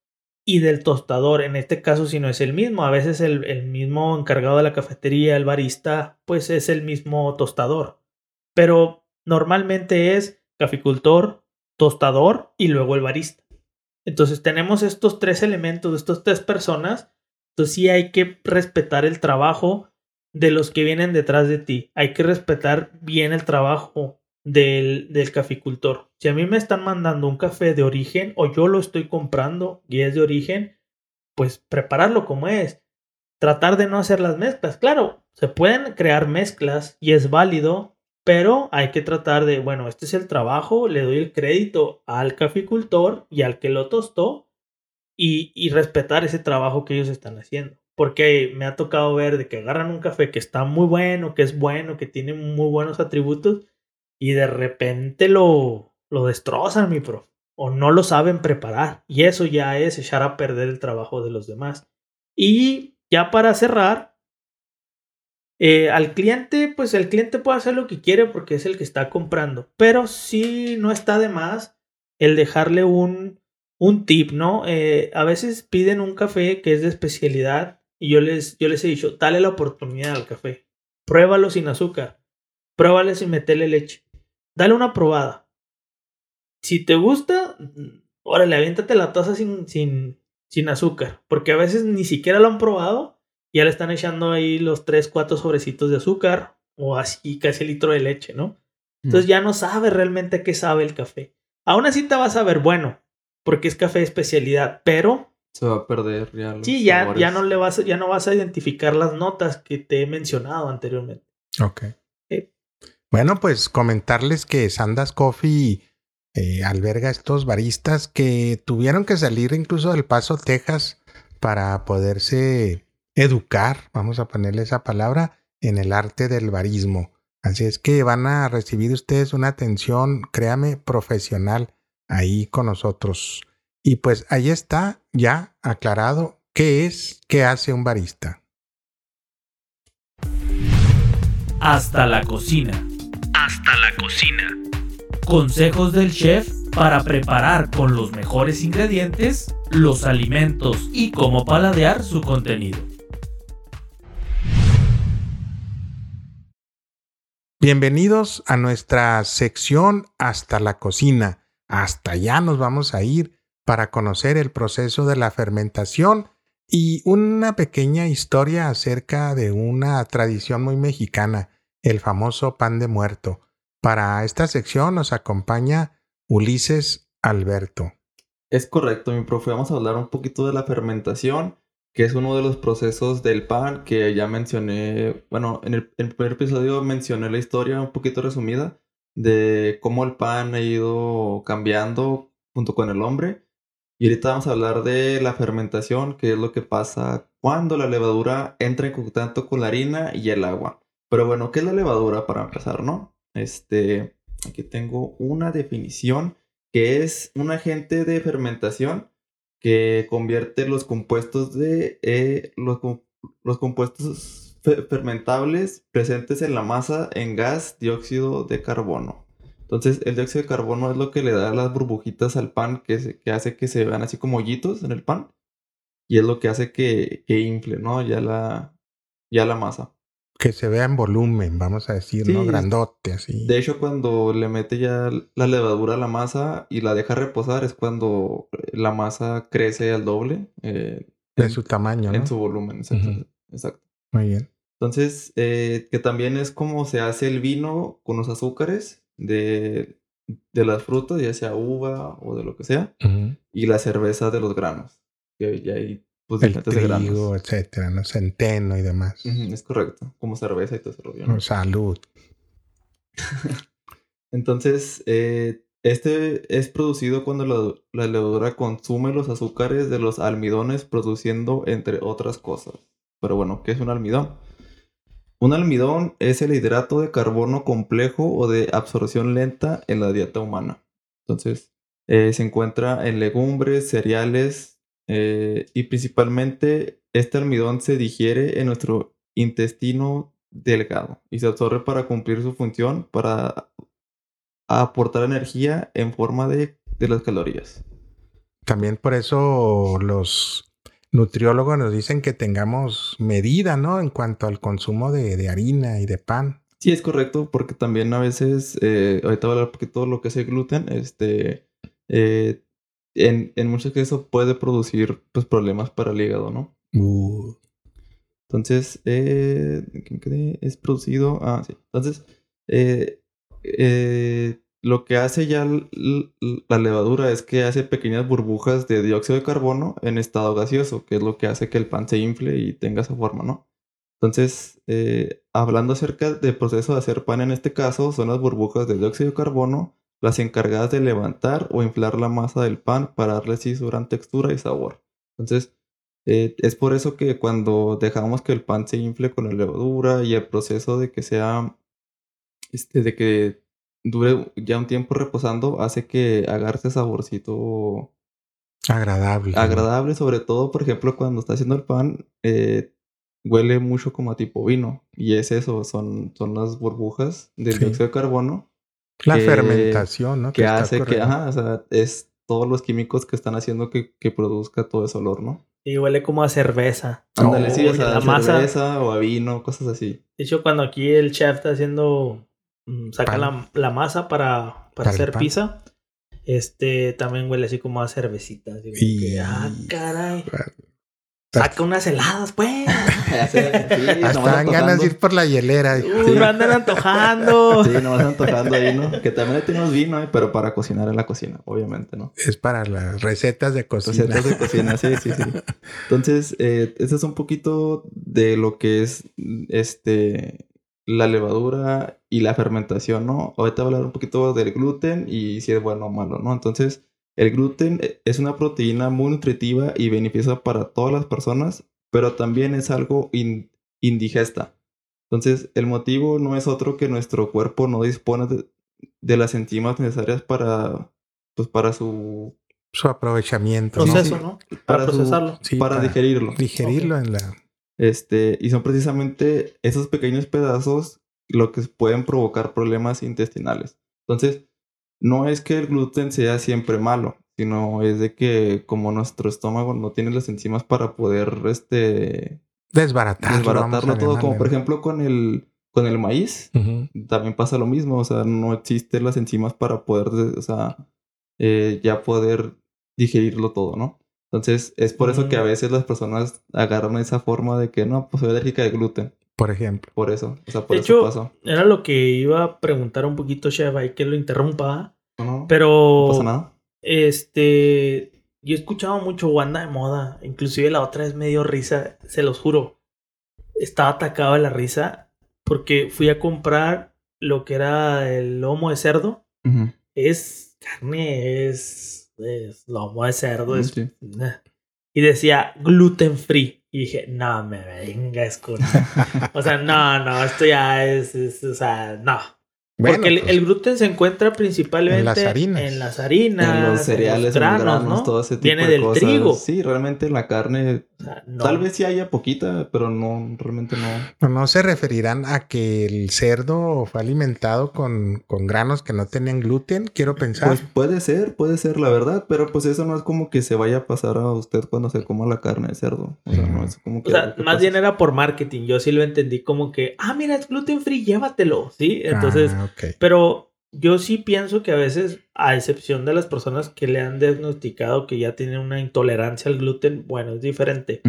y del tostador. En este caso, si no es el mismo, a veces el, mismo encargado de la cafetería, el barista, pues es el mismo tostador. Pero normalmente es caficultor, tostador y luego el barista. Entonces tenemos estos tres elementos estas tres personas. Entonces sí hay que respetar el trabajo de los que vienen detrás de ti. Hay que respetar bien el trabajo del, del caficultor. Si a mí me están mandando un café de origen o yo lo estoy comprando y es de origen, pues prepararlo como es. Tratar de no hacer las mezclas. Claro, se pueden crear mezclas y es válido, pero hay que tratar de, bueno, este es el trabajo, le doy el crédito al caficultor y al que lo tostó y, y respetar ese trabajo que ellos están haciendo. Porque me ha tocado ver de que agarran un café que está muy bueno, que es bueno, que tiene muy buenos atributos y de repente lo, lo destrozan, mi prof. O no lo saben preparar. Y eso ya es echar a perder el trabajo de los demás. Y ya para cerrar, eh, al cliente, pues el cliente puede hacer lo que quiere porque es el que está comprando. Pero sí no está de más el dejarle un, un tip, ¿no? Eh, a veces piden un café que es de especialidad y yo les, yo les he dicho, dale la oportunidad al café. Pruébalo sin azúcar. Pruébale sin meterle leche. Dale una probada. Si te gusta, órale, aviéntate la taza sin, sin, sin azúcar. Porque a veces ni siquiera lo han probado. Ya le están echando ahí los 3, 4 sobrecitos de azúcar. O así casi el litro de leche, ¿no? Entonces ya no sabe realmente qué sabe el café. Aún así te vas a ver bueno. Porque es café de especialidad. Pero Se va a perder ya. los Sí, ya, sabores. ya, no le vas, a- ya no vas a identificar las notas que te he mencionado anteriormente. Ok. Bueno, pues comentarles que Sandas Coffee eh, alberga estos baristas que tuvieron que salir incluso del Paso, Texas, para poderse educar, vamos a ponerle esa palabra, en el arte del barismo. Así es que van a recibir ustedes una atención, créame, profesional ahí con nosotros. Y pues ahí está ya aclarado qué es, qué hace un barista. Hasta la cocina. Hasta la cocina. Consejos del chef para preparar con los mejores ingredientes los alimentos y cómo paladear su contenido. Bienvenidos a nuestra sección Hasta la cocina. Hasta allá nos vamos a ir para conocer el proceso de la fermentación y una pequeña historia acerca de una tradición muy mexicana, el famoso pan de muerto. Para esta sección nos acompaña Ulises Alberto. Es correcto, mi profe. Vamos a hablar un poquito de la fermentación, que es uno de los procesos del pan que ya mencioné. Bueno, en el, primer episodio mencioné la historia un poquito resumida de cómo el pan ha ido cambiando junto con el hombre. Y ahorita vamos a hablar de la fermentación, que es lo que pasa cuando la levadura entra en contacto con la harina y el agua. Pero bueno, ¿qué es la levadura para empezar, no? Este, aquí tengo una definición que es un agente de fermentación que convierte los compuestos de eh, los, los compuestos fe- fermentables presentes en la masa en gas dióxido de carbono. Entonces, el dióxido de carbono es lo que le da las burbujitas al pan que, se- que hace que se vean así como hoyitos en el pan. Y es lo que hace que, que infle, ¿no? Ya la, ya la masa. Que se vea en volumen, vamos a decir, ¿no? Grandote, así. De hecho, cuando le mete ya la levadura a la masa y la deja reposar, es cuando la masa crece al doble eh, de en, su tamaño, ¿no? en su volumen. Exacto. Exacto. Muy bien. Entonces, eh, que también es como se hace el vino con los azúcares de, de las frutas, ya sea uva o de lo que sea, y la cerveza de los granos. Que ya hay pues, El de granos. trigo, etcétera, ¿no? Centeno y demás. Es correcto, como cerveza y todo ese rollo, ¿no? Salud. <laughs> Entonces, eh, este es producido cuando la, la levadura consume los azúcares de los almidones, produciendo entre otras cosas. Pero bueno, ¿qué es un almidón? Un almidón es el hidrato de carbono complejo o de absorción lenta en la dieta humana. Entonces, eh, se encuentra en legumbres, cereales eh, y principalmente este almidón se digiere en nuestro intestino delgado y se absorbe para cumplir su función para aportar energía en forma de, de las calorías. También por eso los nutriólogos nos dicen que tengamos medida, ¿no? En cuanto al consumo de, de harina y de pan. Sí, es correcto, porque también a veces, eh, ahorita voy a hablar un poquito de lo que es el gluten, este, eh, en, en muchos casos puede producir pues, problemas para el hígado, ¿no? Uh, Entonces, eh, ¿qué me quedé? es producido. Ah, sí. Entonces, eh, eh, lo que hace ya la levadura es que hace pequeñas burbujas de dióxido de carbono en estado gaseoso, que es lo que hace que el pan se infle y tenga esa forma, ¿no? Entonces, eh, hablando acerca del proceso de hacer pan en este caso, son las burbujas de dióxido de carbono las encargadas de levantar o inflar la masa del pan para darle así su gran textura y sabor. Entonces, eh, es por eso que cuando dejamos que el pan se infle con la levadura y el proceso de que sea, este, de que dure ya un tiempo reposando, hace que agarre ese saborcito Agradable. agradable, sobre todo, por ejemplo, cuando está haciendo el pan, eh, huele mucho como a tipo vino. Y es eso, son, son las burbujas del Sí. dióxido de carbono La que- fermentación, ¿no? que hace que, ajá, o sea, es todos los químicos que están haciendo que, que produzca todo ese olor, ¿no? Y huele como a cerveza. Ándale, sí, o sea, la a masa. cerveza o a vino, cosas así. De hecho, cuando aquí el chef está haciendo. mm, saca la, la masa para, para, hacer pizza. Este también huele así como a cervecita. Así Y- que, ah, caray. Saca unas heladas, pues. <laughs> Hasta dan ganas de ir por la hielera. Uy, me andan antojando. Sí, nos van antojando ahí, ¿no? Que también le tenemos vino, ¿eh? pero para cocinar en la cocina, obviamente, ¿no? Es para las recetas de cocina. Recetas de cocina, sí, sí, sí. Entonces, eh, eso es un poquito de lo que es este la levadura y la fermentación, ¿no? Ahorita voy a hablar un poquito del gluten y si es bueno o malo, ¿no? Entonces, el gluten eh, es una proteína muy nutritiva y beneficiosa para todas las personas, pero también es algo in- indigesta. Entonces, el motivo no es otro que nuestro cuerpo no dispone de, de las enzimas necesarias para, pues, para su Su aprovechamiento. ¿no? Proceso, ¿no? Para, su- procesarlo. Sí, para, para digerirlo. Digerirlo en la. Este, y son precisamente esos pequeños pedazos lo que pueden provocar problemas intestinales. Entonces, no es que el gluten sea siempre malo, sino es de que como nuestro estómago no tiene las enzimas para poder este, Desbaratarlo. desbaratarlo todo, como por ejemplo con el, con el maíz, también pasa lo mismo, o sea, no existen las enzimas para poder, de- o sea, eh, ya poder digerirlo todo, ¿no? Entonces, es por eso que a Mm. veces las personas agarran esa forma de que no, pues soy alérgica de gluten, Por ejemplo. por eso, o sea, por De eso hecho, pasó. Era lo que iba a preguntar un poquito, chef, ahí que lo interrumpa. No, no, Pero. no pasa nada. Este. Yo he escuchado mucho Wanda de moda. Inclusive la otra vez me dio risa. Se los juro. Estaba atacado de la risa. Porque fui a comprar lo que era el lomo de cerdo. Es carne, es. es lomo de cerdo. Es. Y decía gluten free. Y dije, no me vengas con. <laughs> o sea, no, no, esto ya es. es- o sea, no. Bueno, Porque el, pues, el gluten se encuentra principalmente En las harinas. en las harinas, En los cereales, en granos, los granos, ¿no? todo ese tipo Viene de del cosas. trigo. Sí, realmente la carne, O sea, no. tal vez sí haya poquita, pero no, realmente no. no, no se referirán a que el cerdo fue alimentado con, con granos que no tenían gluten, quiero pensar. Pues puede ser, puede ser la verdad, pero pues eso no es como que se vaya a pasar a usted cuando se coma la carne de cerdo. O sea, no es como que... O sea, más pase. bien era por marketing. Yo sí lo entendí como que, ah, mira, es gluten free, llévatelo. Sí, entonces, Ah, pero yo sí pienso que a veces, a excepción de las personas que le han diagnosticado que ya tienen una intolerancia al gluten, bueno, es diferente.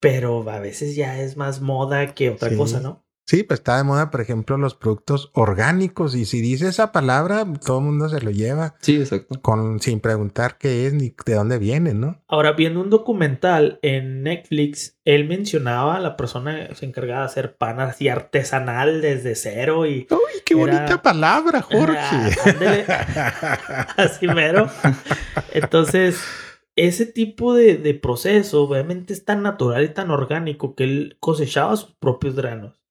Pero a veces ya es más moda que otra Sí. cosa, ¿no? Sí, pues está de moda, por ejemplo, los productos orgánicos. Y si dice esa palabra, todo el mundo se lo lleva Sí, exacto. con, sin preguntar qué es ni de dónde viene, ¿no? Ahora, viendo un documental en Netflix, él mencionaba a la persona que se encargaba de hacer pan así artesanal desde cero y ¡Uy, qué Era- bonita palabra, Ah, Jorge! ándele. <laughs> así mero. Entonces, ese tipo de, de proceso obviamente es tan natural y tan orgánico que él cosechaba sus propios granos.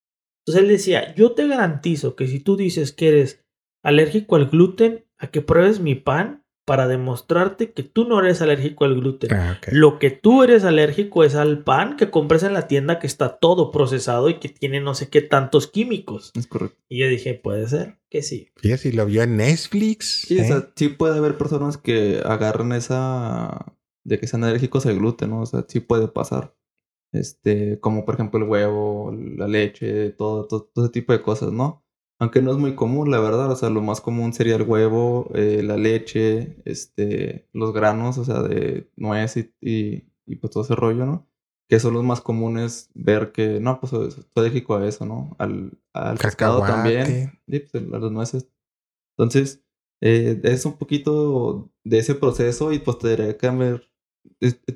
Entonces él decía, yo te garantizo que si tú dices que eres alérgico al gluten, a que pruebes mi pan para demostrarte que tú no eres alérgico al gluten. Ah. Lo que tú eres alérgico es al pan que compras en la tienda que está todo procesado y que tiene no sé qué tantos químicos. Es correcto. Y yo dije, puede ser que sí. Fíjate, si lo vio en Netflix. Sí, o ¿eh? sea, sí puede haber personas que agarran esa... de que sean alérgicos al gluten, ¿no? O sea, sí puede pasar. Este, como por ejemplo el huevo, la leche, todo, todo, todo ese tipo de cosas, ¿no? Aunque no es muy común, la verdad. O sea, lo más común sería el huevo, eh, la leche, este, los granos, o sea, de nuez y, y, y pues todo ese rollo, ¿no? que son los más comunes ver que, no, pues soy alérgico a eso, ¿no? Al, al pescado también. Sí, pues, a las nueces. Entonces, eh, es un poquito de ese proceso y pues tendría que haber,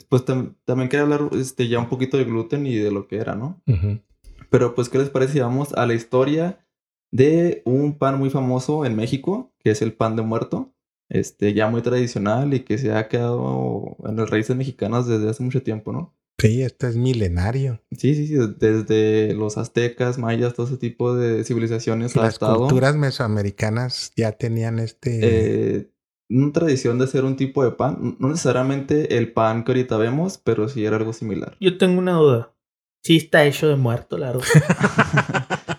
pues tam- también quería hablar este, ya un poquito del gluten y de lo que era, ¿no? Ujú. Pero pues, ¿qué les parece si vamos a la historia de un pan muy famoso en México, que es el pan de muerto? Este, ya muy tradicional y que se ha quedado en las raíces mexicanas desde hace mucho tiempo, ¿no? Sí, esto es milenario. Sí, sí, sí, desde los aztecas, mayas, todo ese tipo de civilizaciones ha Las estado culturas mesoamericanas ya tenían este... eh, una tradición de hacer un tipo de pan, no necesariamente el pan que ahorita vemos, pero sí era algo similar. Yo tengo una duda. Sí está hecho de muerto, la. <laughs>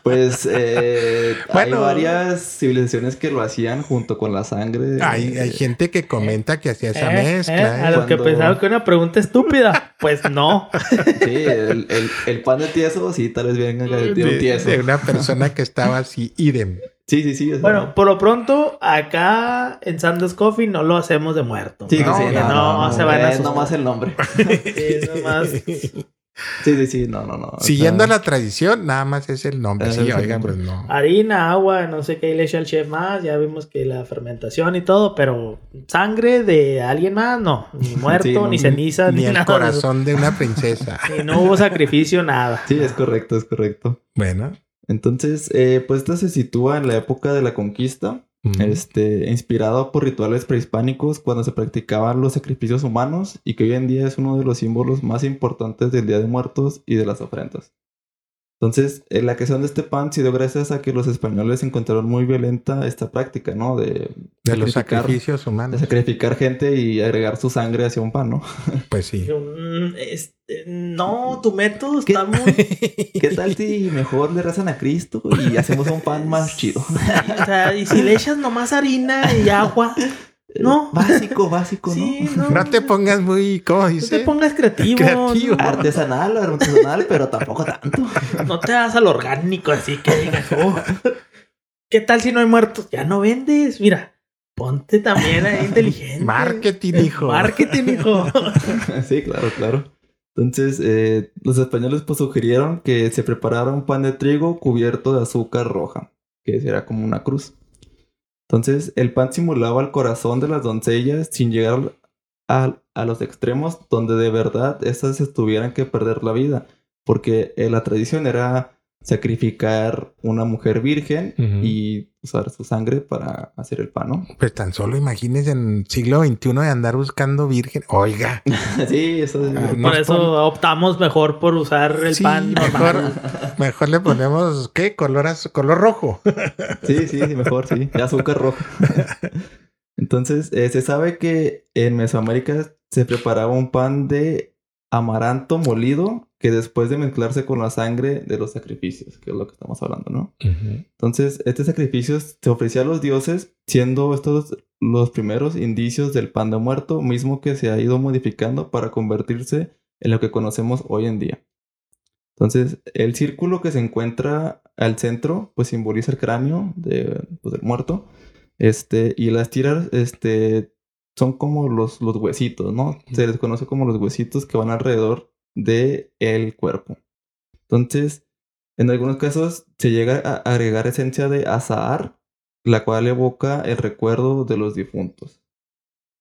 Pues eh, <laughs> Bueno. hay varias civilizaciones que lo hacían junto con la sangre. hay, hay eh, gente que comenta que hacía esa Eh, eh, mezcla. A ¿eh? los que Cuando- pensaron que era una pregunta estúpida. Pues no. <laughs> Sí, el, el- el pan de tieso, sí, tal vez venga de, de un tieso. de una persona que estaba así, idem. Sí, sí, sí. o sea, Bueno, por lo pronto, acá en Sanders Coffee no lo hacemos de muerto. sí, no, sí, no, no, se van a es asustar. nomás el nombre. <laughs> Es nomás- Sí, sí, sí, no, no, no. o Siguiendo sea, la tradición, nada más es el nombre. Es Sí, oigan, nombre. pues no. harina, agua, no sé qué le echa el chef más. Ya vimos que la fermentación y todo, pero sangre de alguien más, no. Ni <laughs> muerto, Sí, no, ni ni- ceniza, ni, Ni el nada. corazón de una princesa. <laughs> Y no hubo sacrificio, nada. Sí, es correcto, es correcto. Bueno. Entonces, eh, pues esta se sitúa en la época de la conquista, ujú. este, inspirado por rituales prehispánicos cuando se practicaban los sacrificios humanos y que hoy en día es uno de los símbolos más importantes del Día de Muertos y de las ofrendas. Entonces, eh, la creación de este pan se dio gracias a que los españoles encontraron muy violenta esta práctica, ¿no? De, de los sacrificar- sacrificios de humanos. sacrificar gente y agregar su sangre hacia un pan, ¿no? <laughs> Pues sí. Mm, este, no, tu método está muy. <laughs> ¿Qué tal si mejor le rezan a Cristo y hacemos un pan más <laughs> chido? O sea, y si le echas nomás harina y agua, no. <laughs> Básico, básico, Sí, ¿no? <laughs> no. No te pongas muy, ¿cómo No dice? te pongas creativo. Creativo. No, Artesanal, artesanal, pero tampoco tanto. <laughs> no te das al orgánico así que digas, oh, ¿qué tal si no hay muertos? Ya no vendes. Mira, ponte también ahí inteligente. Marketing, hijo. Marketing, hijo. sí, claro, claro. Entonces, eh, los españoles pues sugirieron que se preparara un pan de trigo cubierto de azúcar roja, que era como una cruz. Entonces, el pan simulaba el corazón de las doncellas sin llegar a, a los extremos donde de verdad estas tuvieran que perder la vida, porque eh, la tradición era sacrificar una mujer virgen y usar su sangre para hacer el pan, ¿no? Pues tan solo imagínense en siglo XXI de andar buscando virgen. Oiga. <laughs> sí, eso es... Ah, Por eso pon- optamos mejor por usar el Sí, pan mejor, normal. mejor le ponemos, ¿qué? Color, az- color rojo. Sí, sí, sí, mejor, sí. De azúcar roja. <laughs> Entonces, eh, se sabe que en Mesoamérica se preparaba un pan de amaranto molido que después de mezclarse con la sangre de los sacrificios, que es lo que estamos hablando, ¿no? Entonces, este sacrificio se ofrecía a los dioses, siendo estos los primeros indicios del pan de muerto, mismo que se ha ido modificando para convertirse en lo que conocemos hoy en día. Entonces, el círculo que se encuentra al centro, pues simboliza el cráneo de, pues, del muerto. Este, y las tiras, este, son como los, los huesitos, ¿no? Se les conoce como los huesitos que van alrededor de el cuerpo. Entonces, en algunos casos se llega a agregar esencia de azahar, la cual evoca el recuerdo de los difuntos.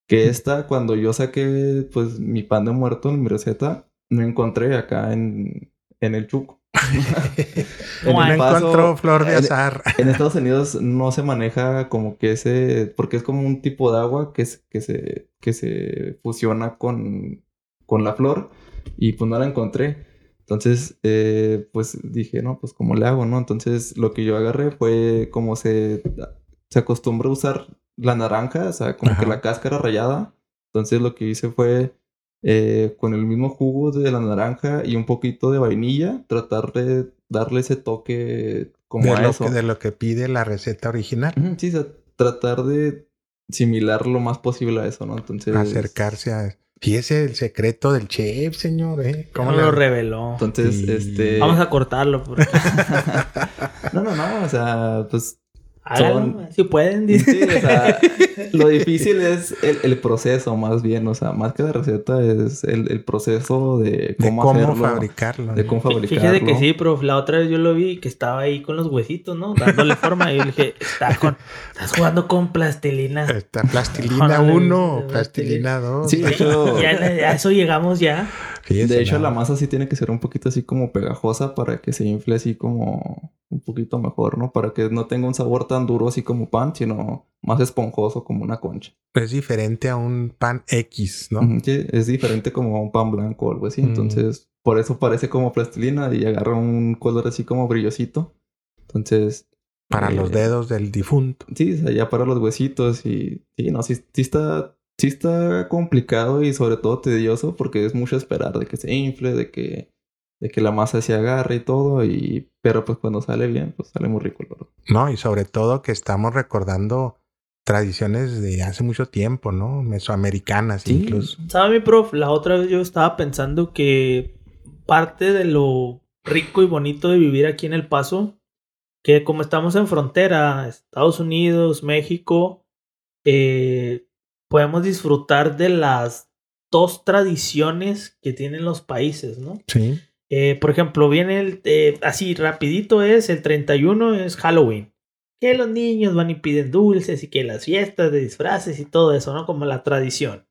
Que esta, cuando yo saqué pues mi pan de muerto en mi receta, no encontré acá en, en el Chuco. <laughs> No No hay. paso, encontró flor de en- azar. En Estados Unidos no se maneja como que ese, porque es como un tipo de agua que, es- que, se, que se fusiona con, con la flor y pues no la encontré. Entonces, eh, pues dije, no, pues ¿cómo le hago, no? Entonces lo que yo agarré fue como se, se acostumbra a usar la naranja, o sea, como que la cáscara rallada. Entonces lo que hice fue eh, con el mismo jugo de la naranja y un poquito de vainilla, tratar de darle ese toque como De a lo, eso. que, de lo que pide la receta original. Sí, o sea, tratar de similar lo más posible a eso, ¿no? Entonces. Acercarse a... Fíjese el secreto del chef, señor, ¿eh? ¿Cómo le- lo reveló? Entonces, Sí. este. Vamos a cortarlo. porque- <laughs> No, no, no. O sea, pues. Háganlo, si pueden. Sí, dice. o sea, lo difícil es el, el proceso más bien, o sea, más que la receta es el, el proceso de De cómo, hacerlo, fabricarlo. de cómo fabricarlo. Fíjese que sí, prof. La otra vez yo lo vi que estaba ahí con los huesitos, ¿no? Dándole <laughs> forma. Y yo le dije, "Está con- estás jugando con plastilina. Está plastilina Órale, 1, de plastilina 2. Sí, de hecho, Ya a eso llegamos ya. De hecho la masa sí tiene que ser un poquito así como pegajosa para que se infle así como un poquito mejor, ¿no? Para que no tenga un sabor tan duro así como pan, sino más esponjoso como una concha. es diferente a un pan X, ¿no? Sí, es diferente como a un pan blanco o algo así. Mm. Entonces, por eso parece como plastilina y agarra un color así como brillosito. Entonces, Para los eh, dedos del difunto. Sí, o sea, ya para los huesitos y sí, no, sí, sí está, sí está complicado y sobre todo tedioso porque es mucho esperar de que se infle, de que, de que la masa se agarre y todo, y pero pues cuando sale bien, pues sale muy rico. verdad. No, y sobre todo que estamos recordando tradiciones de hace mucho tiempo, ¿no? Mesoamericanas Sí. incluso. ¿Sabe, mi prof? La otra vez yo estaba pensando que parte de lo rico y bonito de vivir aquí en El Paso, que como estamos en frontera, Estados Unidos, México, eh, podemos disfrutar de las dos tradiciones que tienen los países, ¿no? Sí. Eh, por ejemplo, viene el, eh, así rapidito es, el 31 es Halloween. Que los niños van y piden dulces y que las fiestas de disfraces y todo eso, ¿no? Como la tradición.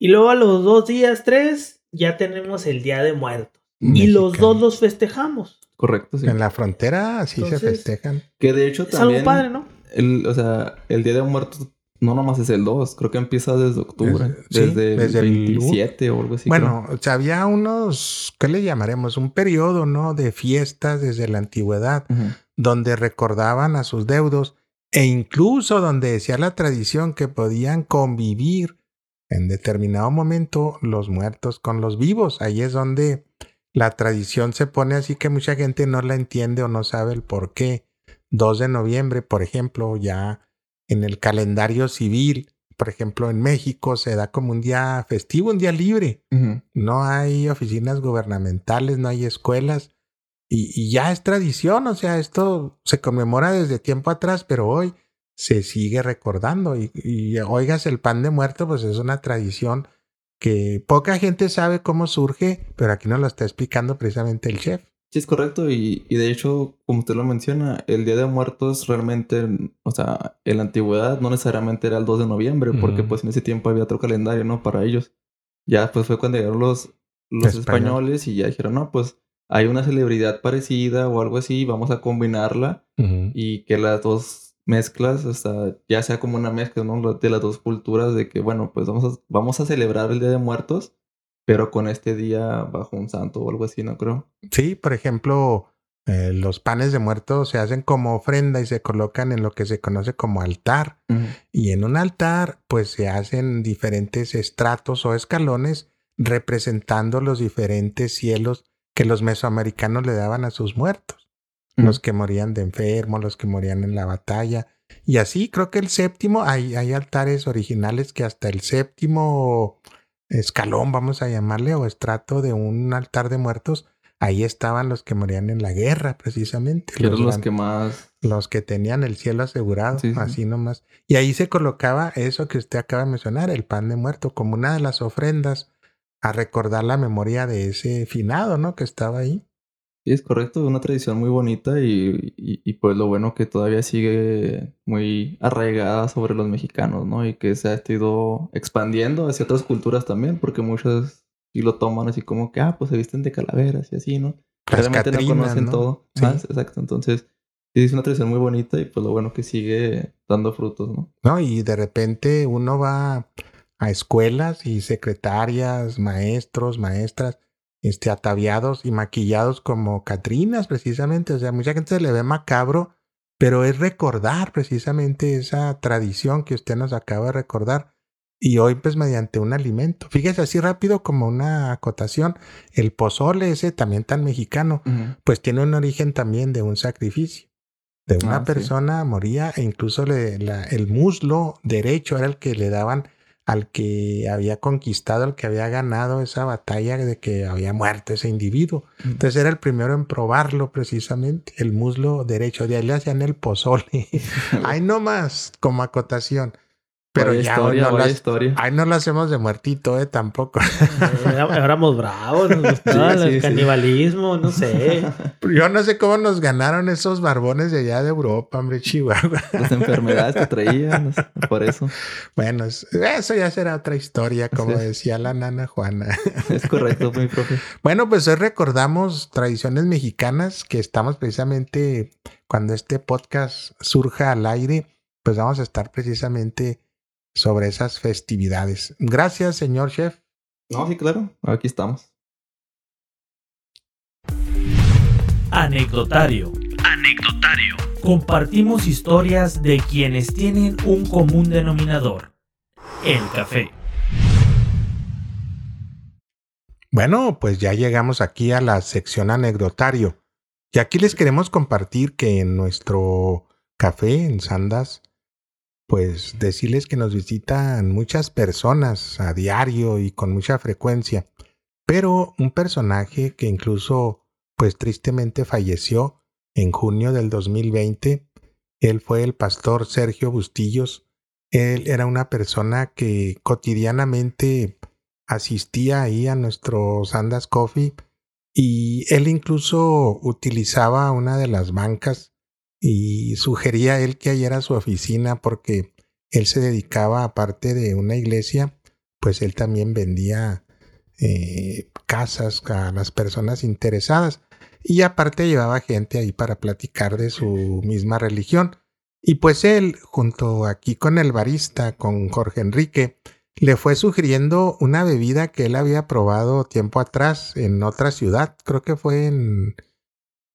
Y luego a los dos días, tres, ya tenemos el Día de Muertos. Y los dos los festejamos. Correcto, sí. En la frontera sí se Entonces, festejan. Que de hecho Es también, algo padre, ¿no? el, o sea, el Día de Muertos no nomás es el 2, creo que empieza desde octubre, sí, desde, desde el el 27 o algo así. bueno, o sea, había unos, ¿qué le llamaremos? Un periodo, ¿no? De fiestas desde la antigüedad, donde recordaban a sus deudos e incluso donde decía la tradición que podían convivir en determinado momento los muertos con los vivos. Ahí es donde la tradición se pone así que mucha gente no la entiende o no sabe el por qué. 2 de noviembre, por ejemplo, ya en el calendario civil, por ejemplo, en México se da como un día festivo, un día libre. No hay oficinas gubernamentales, no hay escuelas. Y, y ya es tradición, o sea, esto se conmemora desde tiempo atrás, pero hoy se sigue recordando. Y, y oigas, el pan de muerto, pues es una tradición que poca gente sabe cómo surge, pero aquí nos lo está explicando precisamente el chef. Sí, es correcto. Y, y de hecho, como usted lo menciona, el Día de Muertos realmente, o sea, en la antigüedad no necesariamente era el 2 de noviembre, porque pues en ese tiempo había otro calendario, ¿no? Para ellos. Ya pues fue cuando llegaron los, los Español. españoles y ya dijeron, no, pues hay una celebridad parecida o algo así, vamos a combinarla y que las dos mezclas, o sea, ya sea como una mezcla, ¿no? De las dos culturas, de que, bueno, pues vamos a, vamos a celebrar el Día de Muertos, pero con este día bajo un santo o algo así, ¿no creo? Sí, por ejemplo, eh, los panes de muerto se hacen como ofrenda y se colocan en lo que se conoce como altar. Y en un altar, pues se hacen diferentes estratos o escalones representando los diferentes cielos que los mesoamericanos le daban a sus muertos. Los que morían de enfermo, los que morían en la batalla. Y así creo que el séptimo, hay, hay altares originales que hasta el séptimo escalón, vamos a llamarle, o estrato de un altar de muertos, ahí estaban los que morían en la guerra, precisamente. Que eran los que más... los que tenían el cielo asegurado, Sí, sí. así nomás. Y ahí se colocaba eso que usted acaba de mencionar, el pan de muerto, como una de las ofrendas a recordar la memoria de ese finado, ¿no? Que estaba ahí. Sí, es correcto, una tradición muy bonita y, y, y, pues lo bueno que todavía sigue muy arraigada sobre los mexicanos, ¿no? Y que se ha ido expandiendo hacia otras culturas también, porque muchas sí lo toman así como que, ah, pues se visten de calaveras y así, ¿no? Realmente no conocen ¿no? todo. Sí. Exacto, entonces sí es una tradición muy bonita y pues lo bueno que sigue dando frutos, ¿no? ¿no? Y de repente uno va a escuelas y secretarias, maestros, maestras, este, ataviados y maquillados como Catrinas, precisamente. O sea, mucha gente se le ve macabro, pero es recordar precisamente esa tradición que usted nos acaba de recordar. Y hoy, pues, mediante un alimento. Fíjese así rápido como una acotación. El pozole ese también tan mexicano, pues tiene un origen también de un sacrificio. De una Ah, sí. persona moría e incluso le- la- el muslo derecho era el que le daban al que había conquistado, al que había ganado esa batalla de que había muerto ese individuo. Entonces era el primero en probarlo precisamente, el muslo derecho. De ahí le hacían el pozole. <laughs> ahí nomás, como acotación. Pero Vaya ya historia, no las, historia. ahí no lo hacemos de muertito, eh, tampoco. Era- Éramos bravos, nos <laughs> gustaba Sí, el sí. canibalismo, no sé. <laughs> Yo no sé cómo nos ganaron esos barbones de allá de Europa, hombre, Chihuahua. <laughs> Las enfermedades que traían, no sé, por eso. Bueno, es- eso ya será otra historia, como decía la nana Juana. Es correcto, mi profe. Bueno, pues hoy recordamos tradiciones mexicanas que estamos precisamente cuando este podcast surja al aire, pues vamos a estar precisamente sobre esas festividades. Gracias, señor chef. No, sí, claro. Aquí estamos. Anecdotario. Anecdotario. Compartimos historias de quienes tienen un común denominador. El café. Bueno, pues ya llegamos aquí a la sección anecdotario. Y aquí les queremos compartir que en nuestro café en Sandas, pues decirles que nos visitan muchas personas a diario y con mucha frecuencia. Pero un personaje que incluso, pues tristemente falleció en junio del 2020, él fue el pastor Sergio Bustillos. Él era una persona que cotidianamente asistía ahí a nuestro Sandas Coffee y él incluso utilizaba una de las bancas y sugería a él que era su oficina porque él se dedicaba, aparte de una iglesia, pues él también vendía eh, casas a las personas interesadas y aparte llevaba gente ahí para platicar de su misma religión. Y pues él, junto aquí con el barista, con Jorge Enrique, le fue sugiriendo una bebida que él había probado tiempo atrás en otra ciudad, creo que fue en,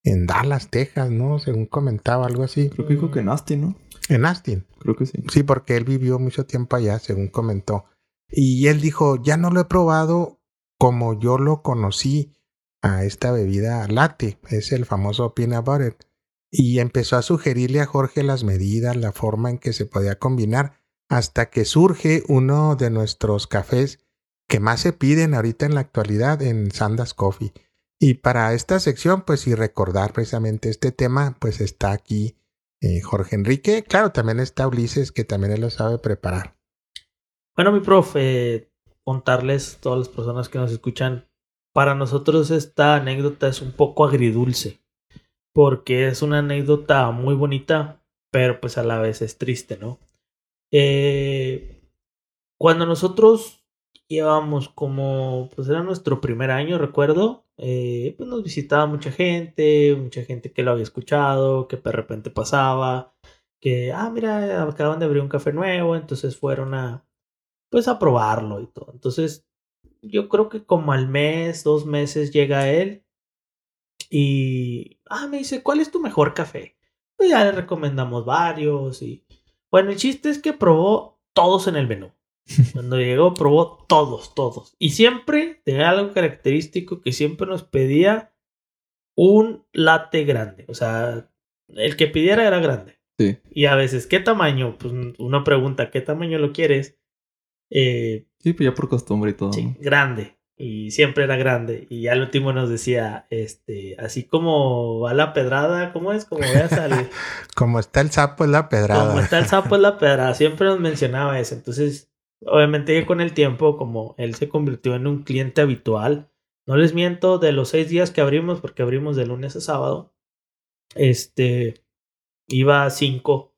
en Dallas, Texas, ¿no? Según comentaba algo así. Creo que dijo que Nasty, ¿no? En Austin. Creo que sí. Sí, porque él vivió mucho tiempo allá, según comentó. Y él dijo, ya no lo he probado como yo lo conocí a esta bebida latte, es el famoso peanut butter. Y empezó a sugerirle a Jorge las medidas, la forma en que se podía combinar, hasta que surge uno de nuestros cafés que más se piden ahorita en la actualidad en Sandas Coffee. Y para esta sección, pues y recordar precisamente este tema, pues está aquí eh, Jorge Enrique. Claro, también está Ulises, que también él lo sabe preparar. Bueno, mi profe, contarles a todas las personas que nos escuchan, para nosotros esta anécdota es un poco agridulce, porque es una anécdota muy bonita, pero pues a la vez es triste, ¿no? Eh, cuando nosotros llevábamos como, pues era nuestro primer año, recuerdo, eh, pues nos visitaba mucha gente, mucha gente que lo había escuchado, que de repente pasaba, que, ah, mira, acaban de abrir un café nuevo, entonces fueron a, pues a probarlo y todo. Entonces, yo creo que como al mes, dos meses llega él y, ah, me dice, ¿cuál es tu mejor café? Pues ya le recomendamos varios y, bueno, el chiste es que probó todos en el menú. Cuando llegó, probó todos, todos. Y siempre tenía algo característico que siempre nos pedía un latte grande. O sea, el que pidiera era grande. Sí. Y a veces, ¿qué tamaño? Pues uno pregunta, ¿qué tamaño lo quieres? Eh, Sí, pues ya por costumbre y todo. sí, ¿no? grande. Y siempre era grande. Y ya al último nos decía, este, así como va la pedrada, ¿cómo es? Como veas al... <laughs> Como está el sapo es la pedrada. como está el sapo es la pedrada. Siempre nos mencionaba eso. Entonces, obviamente que con el tiempo, como él se convirtió en un cliente habitual, no les miento, de los seis días que abrimos, porque abrimos de lunes a sábado, este, iba a cinco,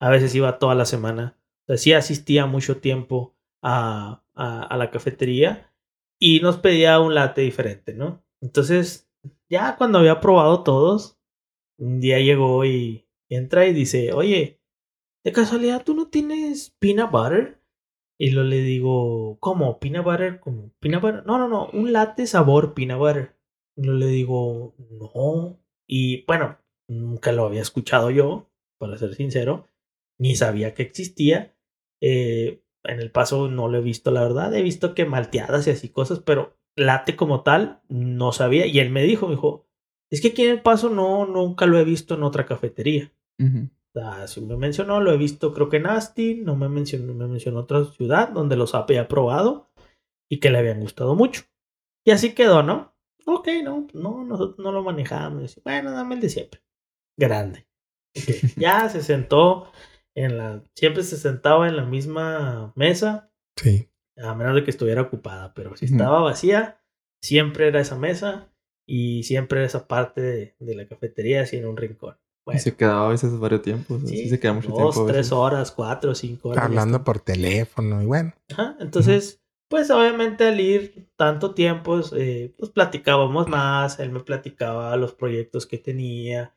a veces iba toda la semana. O sea, sí asistía mucho tiempo a, a, la cafetería y nos pedía un latte diferente, ¿no? Entonces, ya cuando había probado todos, un día llegó y entra y dice, oye, de casualidad tú no tienes peanut butter? Y lo le digo, ¿cómo? ¿Peanut butter? ¿Cómo? ¿Peanut butter? No, no, no, un latte sabor peanut butter. Y lo le digo, no. Y bueno, nunca lo había escuchado yo, para ser sincero, ni sabía que existía. Eh, en el paso no lo he visto, la verdad. He visto que malteadas y así cosas, pero latte como tal no sabía. Y él me dijo, me dijo, es que aquí en el paso no, nunca lo he visto en otra cafetería. Ah, sí me mencionó, lo he visto creo que en Austin, no me mencionó, me mencionó otra ciudad donde los había probado y que le habían gustado mucho. Y así quedó, ¿no? Ok, no, no, nosotros no lo manejamos. Bueno, dame el de siempre. Grande. Ok, Ya <laughs> se sentó en la, siempre se sentaba en la misma mesa, Sí. a menos de que estuviera ocupada, pero si estaba vacía, siempre era esa mesa y siempre era esa parte de, de la cafetería así en un rincón. Y Bueno, se quedaba a veces varios tiempos. Sí, se queda mucho dos, tiempo. a tres horas, cuatro, cinco horas. Hablando por teléfono y bueno. Ajá, entonces, pues obviamente al ir tanto tiempo, eh, pues platicábamos más, él me platicaba los proyectos que tenía,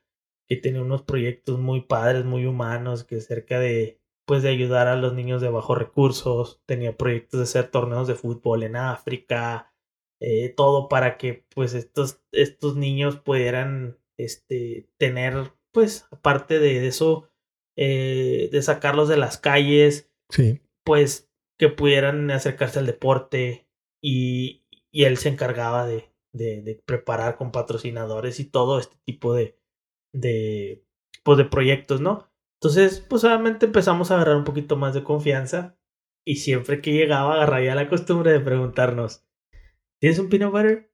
que tenía unos proyectos muy padres, muy humanos, que cerca de, pues de ayudar a los niños de bajos recursos, tenía proyectos de hacer torneos de fútbol en África, eh, todo para que pues estos, estos niños pudieran este, tener, pues aparte de eso, eh, de sacarlos de las calles, Sí. pues que pudieran acercarse al deporte y, y él se encargaba de, de, de preparar con patrocinadores y todo este tipo de, de, pues de proyectos, ¿no? Entonces, pues obviamente empezamos a agarrar un poquito más de confianza y siempre que llegaba agarraría la costumbre de preguntarnos, ¿tienes un peanut butter?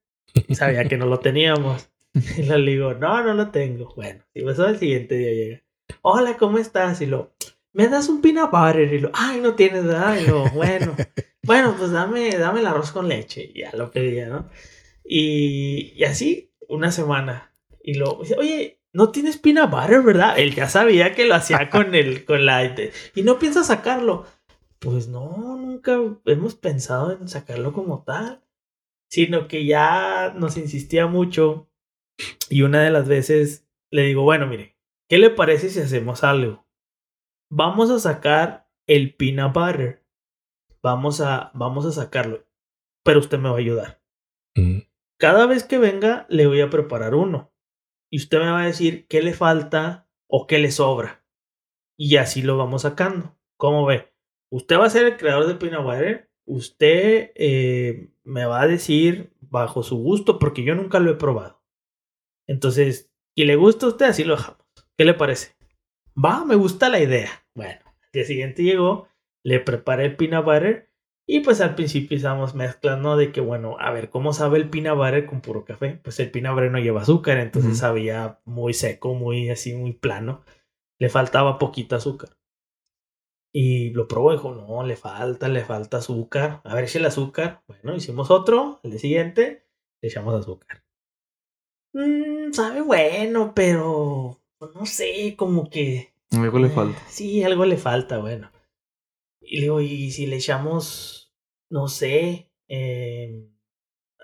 Sabía que no lo teníamos. <laughs> Y le digo, no, no lo tengo. Bueno, y pues al siguiente día llega, hola, ¿cómo estás? Y lo, ¿me das un peanut butter? Y lo, ay, no tienes, ¿verdad? Y lo, bueno, <laughs> bueno, pues dame, dame el arroz con leche. Y ya lo pedía, ¿no? Y, y así, una semana. Y lo, oye, no tienes peanut butter, ¿verdad? Él ya sabía que lo hacía con el, <laughs> con la, y no piensa sacarlo. Pues no, nunca hemos pensado en sacarlo como tal. Sino que ya nos insistía mucho. Y una de las veces le digo, bueno, mire, ¿qué le parece si hacemos algo? Vamos a sacar el peanut butter. Vamos a, vamos a sacarlo. Pero usted me va a ayudar. Mm. Cada vez que venga, le voy a preparar uno. Y usted me va a decir qué le falta o qué le sobra. Y así lo vamos sacando. ¿Cómo ve? Usted va a ser el creador de peanut butter. Usted eh, me va a decir bajo su gusto, porque yo nunca lo he probado. Entonces, si le gusta a usted, así lo dejamos. ¿Qué le parece? Va, me gusta la idea. Bueno, al día siguiente llegó, le preparé el peanut butter y pues al principio estábamos mezclando de que, bueno, a ver, ¿cómo sabe el peanut butter con puro café? Pues el peanut butter no lleva azúcar, entonces sabía muy seco, muy así, muy plano. Le faltaba poquito azúcar. Y lo probó y dijo, no, le falta, le falta azúcar. A ver, eche el azúcar. Bueno, hicimos otro, el día siguiente, le echamos azúcar. Mm, sabe bueno, pero pues, no sé, como que Algo le eh, falta. Sí, algo le falta, bueno. Y le digo, ¿y si le echamos, no sé, eh,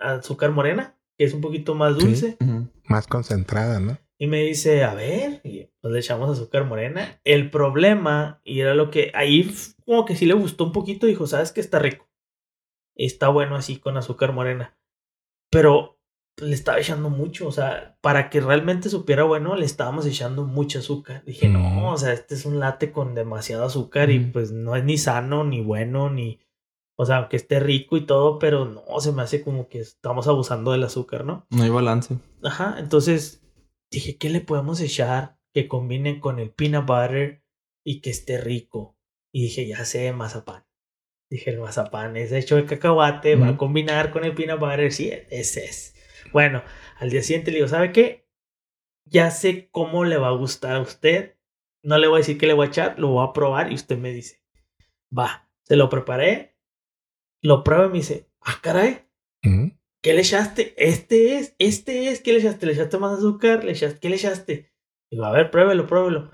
azúcar morena? Que es un poquito más Sí. dulce. Más concentrada, ¿no? Y me dice, a ver, y pues le echamos azúcar morena. El problema, y era lo que ahí como que sí le gustó un poquito, dijo, ¿sabes que Está rico. Está bueno así con azúcar morena. Pero le estaba echando mucho, o sea, para que realmente supiera bueno, le estábamos echando mucho azúcar. Dije, no, o sea, este es un latte con demasiado azúcar y pues no es ni sano, ni bueno, ni... O sea, aunque esté rico y todo, pero no, se me hace como que estamos abusando del azúcar, ¿no? No hay balance. Ajá, entonces dije, ¿qué le podemos echar que combine con el peanut butter y que esté rico? Y dije, ya sé, mazapán. Dije, el mazapán es hecho de cacahuate, va a combinar con el peanut butter. Sí, ese es. Bueno, al día siguiente le digo, ¿sabe qué? Ya sé cómo le va a gustar a usted. No le voy a decir qué le voy a echar, lo voy a probar y usted me dice, va, se lo preparé, lo prueba y me dice, ah, caray, Mm. ¿Qué le echaste? Este es, este es. ¿Qué le echaste? ¿Le echaste más azúcar? ¿Le echaste? ¿Qué le echaste? Digo, a ver, pruébelo, pruébelo.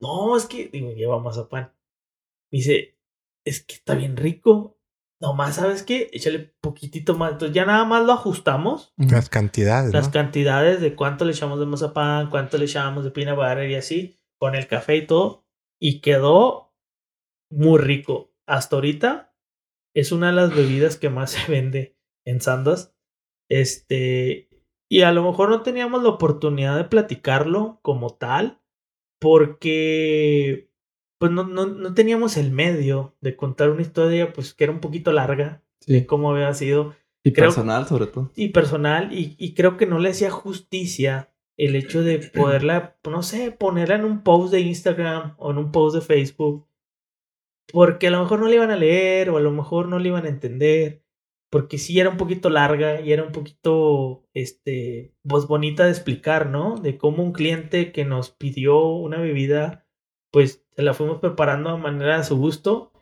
No, es que, digo, lleva mazapán. Me dice, es que está bien rico. Nomás, ¿sabes qué? Échale poquitito más. Entonces ya nada más lo ajustamos. Las cantidades, Las ¿no? cantidades de cuánto le echamos de mazapán, cuánto le echamos de peanut butter y así, con el café y todo. Y quedó muy rico. Hasta ahorita es una de las bebidas que más <laughs> se vende en Sandas. Este, y a lo mejor no teníamos la oportunidad de platicarlo como tal, porque pues no, no, no teníamos el medio de contar una historia, pues que era un poquito larga, Sí. como había sido Y creo- personal, sobre todo. y personal, y, y creo que no le hacía justicia el hecho de <clears throat> poderla, no sé, ponerla en un post de Instagram o en un post de Facebook, porque a lo mejor no le iban a leer o a lo mejor no le iban a entender, porque sí era un poquito larga y era un poquito, este, pues bonita de explicar, ¿no? De cómo un cliente que nos pidió una bebida, pues se la fuimos preparando a manera de su gusto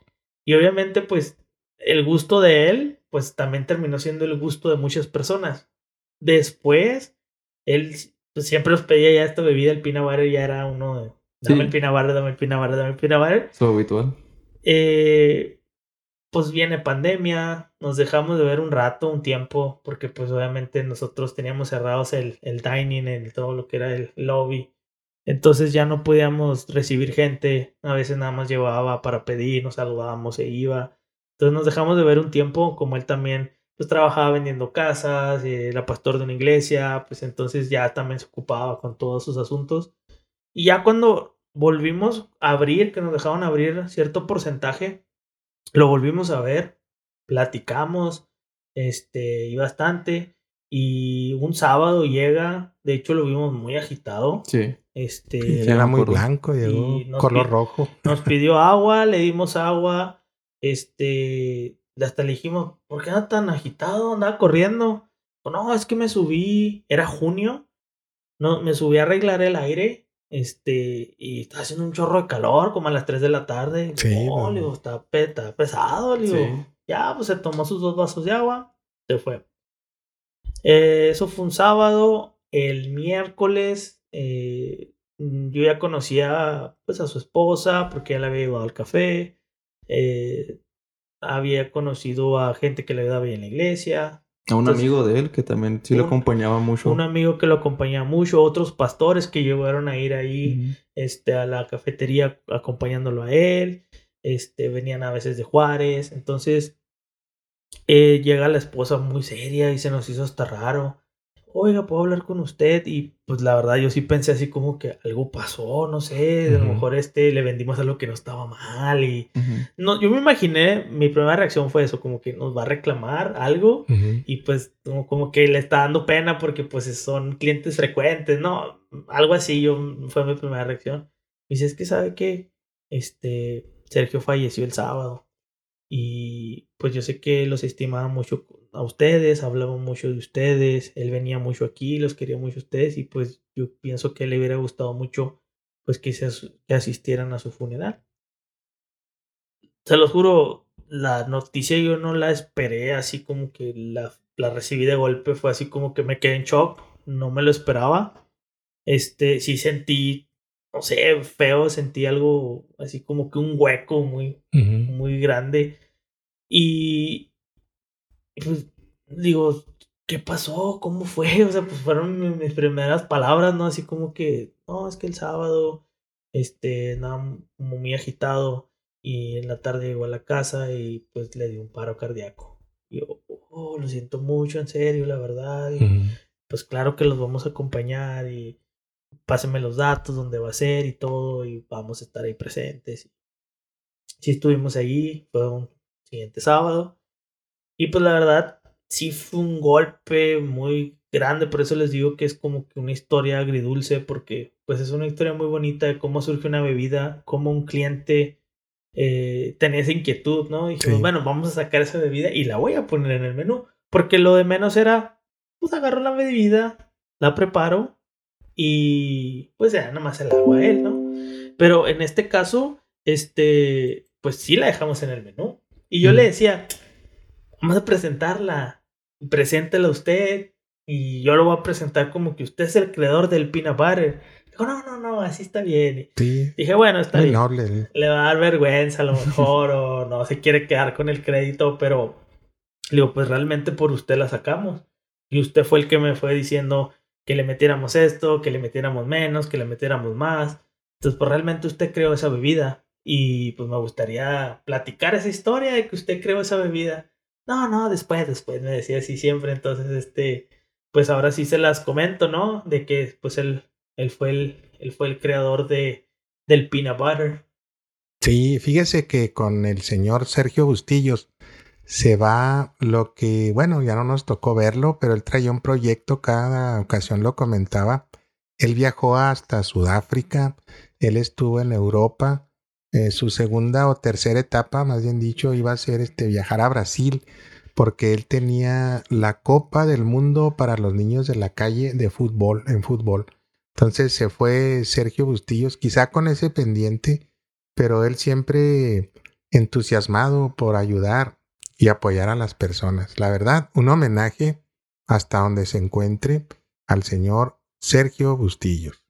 y obviamente pues el gusto de él, pues también terminó siendo el gusto de muchas personas. Después, él pues, siempre nos pedía ya esta bebida, el butter ya era uno de, dame el peanut butter, dame el butter, dame el butter. Su habitual. Eh, pues viene pandemia, nos dejamos de ver un rato, un tiempo, porque pues obviamente nosotros teníamos cerrados el, el dining, el, todo lo que era el lobby. Entonces ya no podíamos recibir gente, a veces nada más llevaba para pedir, nos saludábamos e iba. Entonces nos dejamos de ver un tiempo, como él también pues trabajaba vendiendo casas, eh, era pastor de una iglesia, pues entonces ya también se ocupaba con todos sus asuntos. Y ya cuando volvimos a abrir, que nos dejaron abrir cierto porcentaje, lo volvimos a ver, platicamos, este, y bastante. Y un sábado llega, de hecho lo vimos muy agitado. Sí. Este, Era muy blanco, llegó color rojo. nos <laughs> pidió agua, le dimos agua, este, hasta le dijimos, ¿por qué anda tan agitado? Andaba corriendo. No, es que me subí, era junio, no, me subí a arreglar el aire, este, y estaba haciendo un chorro de calor, como a las 3 de la tarde. Sí, digo, está, está pesado, digo. Sí. Ya, pues se tomó sus dos vasos de agua, se fue. Eh, eso fue un sábado. El miércoles eh, mm, yo ya conocía pues a su esposa porque ya le había llevado al café. eh, había conocido a gente que le daba en la iglesia. A un Entonces, amigo de él que también sí lo acompañaba mucho. Un amigo que lo acompañaba mucho, otros pastores que llegaron a ir ahí este, a la cafetería acompañándolo a él. Este, venían a veces de Juárez. Entonces, eh, llega la esposa muy seria y se nos hizo hasta raro. Oiga, ¿puedo hablar con usted? Y pues la verdad yo sí pensé así como que algo pasó, no sé, a lo mejor este le vendimos algo que no estaba mal y... No, yo me imaginé, mi primera reacción fue eso, como que nos va a reclamar algo y pues como, como que le está dando pena porque pues son clientes frecuentes, ¿no? Algo así yo fue mi primera reacción. Y dice, es que sabe que este Sergio falleció el sábado y pues yo sé que los estimaba mucho a ustedes, hablaba mucho de ustedes, él venía mucho aquí, los quería mucho a ustedes y pues yo pienso que le hubiera gustado mucho pues que, se as- que asistieran a su funeral. Se los juro, la noticia yo no la esperé así como que la, la recibí de golpe, fue así como que me quedé en shock, no me lo esperaba. Este, sí sentí, no sé, feo, sentí algo así como que un hueco muy, muy grande. Y pues digo, ¿qué pasó? ¿Cómo fue? <laughs> O sea, pues fueron mi- mis primeras palabras, ¿no? Así como que, no, es que el sábado, este, nada, como muy agitado. Y en la tarde llegó a la casa y pues le dio un paro cardíaco. Y yo, oh, lo siento mucho, en serio, la verdad. Y, Ujú. pues claro que los vamos a acompañar y pásenme los datos, dónde va a ser y todo, y vamos a estar ahí presentes. Sí estuvimos ahí, fue un siguiente sábado. Y pues la verdad, sí fue un golpe muy grande, por eso les digo que es como que una historia agridulce, porque pues es una historia muy bonita de cómo surge una bebida, cómo un cliente eh, tenía esa inquietud, ¿no? Y dijimos, Sí. bueno, vamos a sacar esa bebida y la voy a poner en el menú, porque lo de menos era, pues agarro la bebida, la preparo y pues ya nada más el agua a él, ¿no? Pero en este caso, este, pues sí la dejamos en el menú. Y yo Mm. le decía, vamos a presentarla, preséntela usted y yo lo voy a presentar como que usted es el creador del peanut butter. Dijo, no, no, no, así está bien. Sí. Dije, bueno, está Muy bien noble. el- le va a dar vergüenza a lo mejor o no se quiere quedar con el crédito, pero le digo, pues realmente por usted la sacamos. Y usted fue el que me fue diciendo que le metiéramos esto, que le metiéramos menos, que le metiéramos más. Entonces, pues realmente usted creó esa bebida. Y pues me gustaría platicar esa historia de que usted creó esa bebida. No, no, después, después, me decía así siempre. Entonces, este, pues ahora sí se las comento, ¿no? De que pues él, él fue el, él fue el creador de, del peanut butter. Sí, fíjese que con el señor Sergio Bustillos se va lo que, bueno, ya no nos tocó verlo, pero él traía un proyecto, cada ocasión lo comentaba, él viajó hasta Sudáfrica, él estuvo en Europa. Eh, su segunda o tercera etapa, más bien dicho, iba a ser este, viajar a Brasil, porque él tenía la Copa del Mundo para los niños de la calle de fútbol, en fútbol. Entonces se fue Sergio Bustillos, quizá con ese pendiente, pero él siempre entusiasmado por ayudar y apoyar a las personas. La verdad, un homenaje hasta donde se encuentre al señor Sergio Bustillos.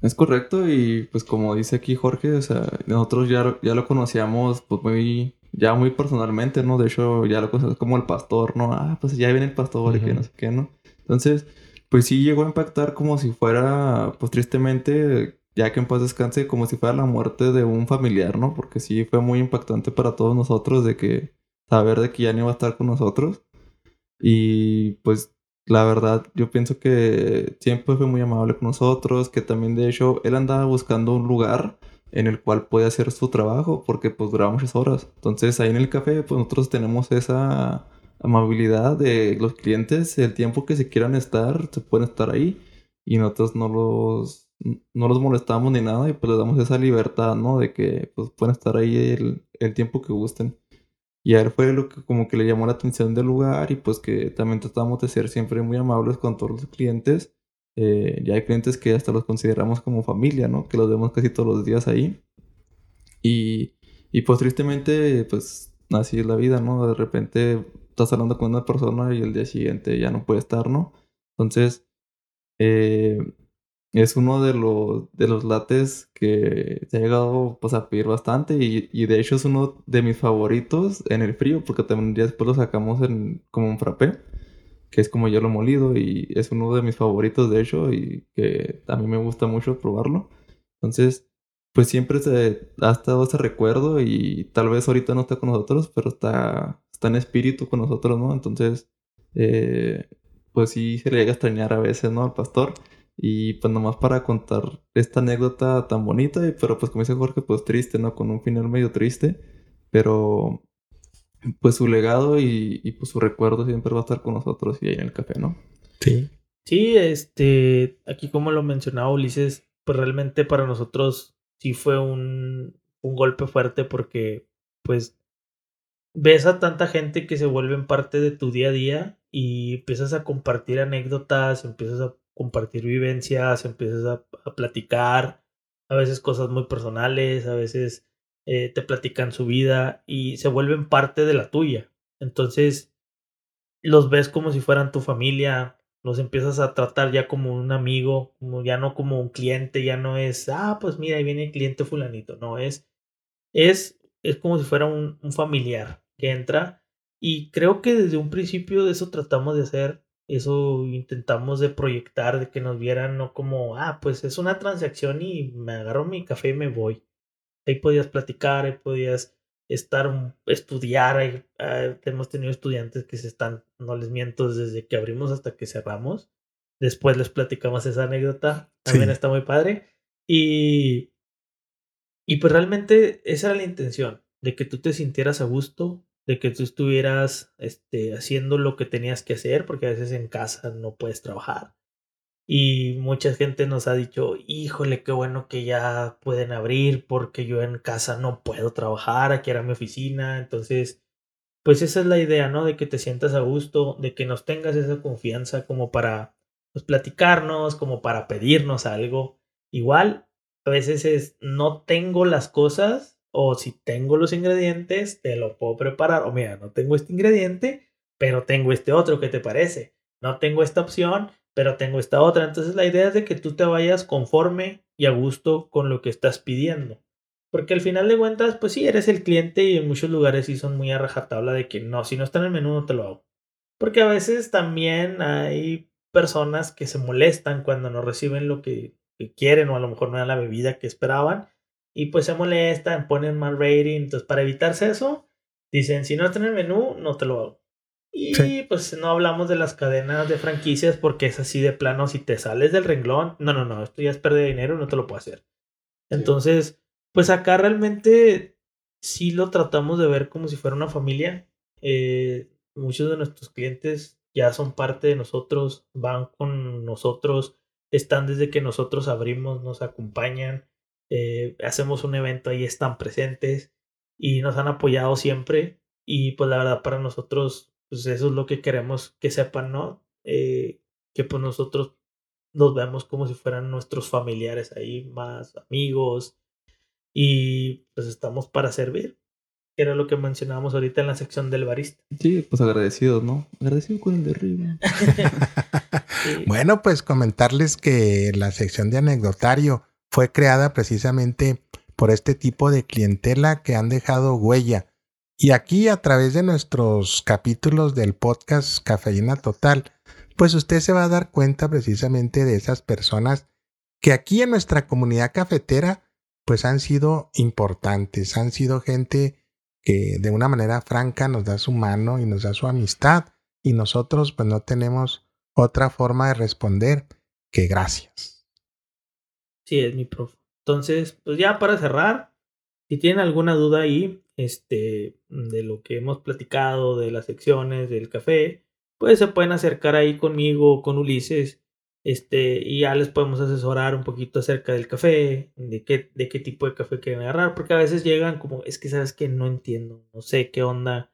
Es correcto y pues como dice aquí Jorge, o sea, nosotros ya, ya lo conocíamos pues muy, ya muy personalmente, ¿no? De hecho ya lo conocemos como el pastor, ¿no? Ah, pues ya viene el pastor y que no sé qué, ¿no? Entonces, pues sí llegó a impactar como si fuera, pues tristemente, ya que en paz descanse, como si fuera la muerte de un familiar, ¿no? Porque sí fue muy impactante para todos nosotros de que saber de que ya no iba a estar con nosotros. Y pues la verdad, yo pienso que siempre fue muy amable con nosotros, que también de hecho él andaba buscando un lugar en el cual puede hacer su trabajo, porque pues duraba muchas horas. Entonces ahí en el café, pues nosotros tenemos esa amabilidad de los clientes, el tiempo que se quieran estar, se pueden estar ahí y nosotros no los, no los molestamos ni nada y pues les damos esa libertad, ¿no? De que pues pueden estar ahí el, el tiempo que gusten. Y a él fue lo que como que le llamó la atención del lugar y pues que también tratamos de ser siempre muy amables con todos los clientes. Eh, ya hay clientes que hasta los consideramos como familia, ¿no? Que los vemos casi todos los días ahí. Y, y pues tristemente, pues así es la vida, ¿no? De repente estás hablando con una persona y el día siguiente ya no puede estar, ¿no? Entonces, eh, es uno de los, de los lates que se ha llegado pues, a pedir bastante y, y, de hecho es uno de mis favoritos en el frío porque también después lo sacamos en, como un frappé que es como yo lo molido y es uno de mis favoritos de hecho y que a mí me gusta mucho probarlo entonces pues siempre se ha estado ese recuerdo y tal vez ahorita no está con nosotros pero está, está en espíritu con nosotros ¿no? entonces eh, pues sí se le llega a extrañar a veces ¿no? al pastor y pues nomás para contar esta anécdota tan bonita, pero pues como dice Jorge, pues triste, ¿no? Con un final medio triste, pero pues su legado y, y pues su recuerdo siempre va a estar con nosotros y ahí en el café, ¿no? Sí. Sí, este, aquí como lo mencionaba Ulises, pues realmente para nosotros sí fue un, un golpe fuerte porque pues ves a tanta gente que se vuelven parte de tu día a día y empiezas a compartir anécdotas, empiezas a compartir vivencias, empiezas a, platicar, a veces cosas muy personales, a veces eh, te platican su vida y se vuelven parte de la tuya. Entonces, los ves como si fueran tu familia, los empiezas a tratar ya como un amigo, ya no como un cliente, ya no es, ah, pues mira, ahí viene el cliente fulanito, no, es, es, es como si fuera un, un familiar que entra y creo que desde un principio de eso tratamos de hacer eso intentamos de proyectar, de que nos vieran no como, ah, pues es una transacción y me agarro mi café y me voy. Ahí podías platicar, ahí podías estar, estudiar. Ahí, ah, hemos tenido estudiantes que se están, no les miento, desde que abrimos hasta que cerramos. Después les platicamos esa anécdota. También está muy padre. Y, y pues realmente esa era la intención, de que tú te sintieras a gusto, de que tú estuvieras este, haciendo lo que tenías que hacer, porque a veces en casa no puedes trabajar. Y mucha gente nos ha dicho, híjole, qué bueno que ya pueden abrir, porque yo en casa no puedo trabajar, aquí era mi oficina. Entonces, pues esa es la idea, ¿no? De que te sientas a gusto, de que nos tengas esa confianza como para pues, platicarnos, como para pedirnos algo. Igual, a veces es, no tengo las cosas, o si tengo los ingredientes, te lo puedo preparar. O mira, no tengo este ingrediente, pero tengo este otro, ¿qué te parece? No tengo esta opción, pero tengo esta otra. Entonces la idea es de que tú te vayas conforme y a gusto con lo que estás pidiendo. Porque al final de cuentas, pues sí, eres el cliente y en muchos lugares sí son muy a rajatabla de que no, si no está en el menú no te lo hago. Porque a veces también hay personas que se molestan cuando no reciben lo que, quieren o a lo mejor no era la bebida que esperaban y pues se molestan, ponen mal rating. Entonces, para evitarse eso, dicen, si no está en el menú, no te lo hago. Y pues no hablamos de las cadenas de franquicias porque es así de plano, si te sales del renglón, no, no, no, esto ya es pérdida de dinero, no te lo puedo hacer. Entonces, pues acá realmente sí lo tratamos de ver como si fuera una familia. Eh, muchos de nuestros clientes ya son parte de nosotros, van con nosotros, están desde que nosotros abrimos, nos acompañan, eh, hacemos un evento ahí, están presentes y nos han apoyado siempre. Y pues la verdad para nosotros, pues eso es lo que queremos que sepan, ¿no? Eh, que pues nosotros nos vemos como si fueran nuestros familiares ahí, más amigos. Y pues estamos para servir. Era lo que mencionábamos ahorita en la sección del barista. Sí, pues agradecidos, ¿no? Agradecido con el de arriba. <laughs> Bueno, pues comentarles que la sección de anecdotario fue creada precisamente por este tipo de clientela que han dejado huella. Y aquí a través de nuestros capítulos del podcast Cafeína Total, pues usted se va a dar cuenta precisamente de esas personas que aquí en nuestra comunidad cafetera pues han sido importantes, han sido gente que de una manera franca nos da su mano y nos da su amistad y nosotros pues no tenemos otra forma de responder que gracias. Sí, es mi profe. Entonces, pues ya para cerrar, si tienen alguna duda ahí, este, de lo que hemos platicado, de las secciones, del café, pues se pueden acercar ahí conmigo, con Ulises, este, y ya les podemos asesorar un poquito acerca del café, de qué, de qué tipo de café quieren agarrar, porque a veces llegan como, es que sabes que no entiendo, no sé qué onda,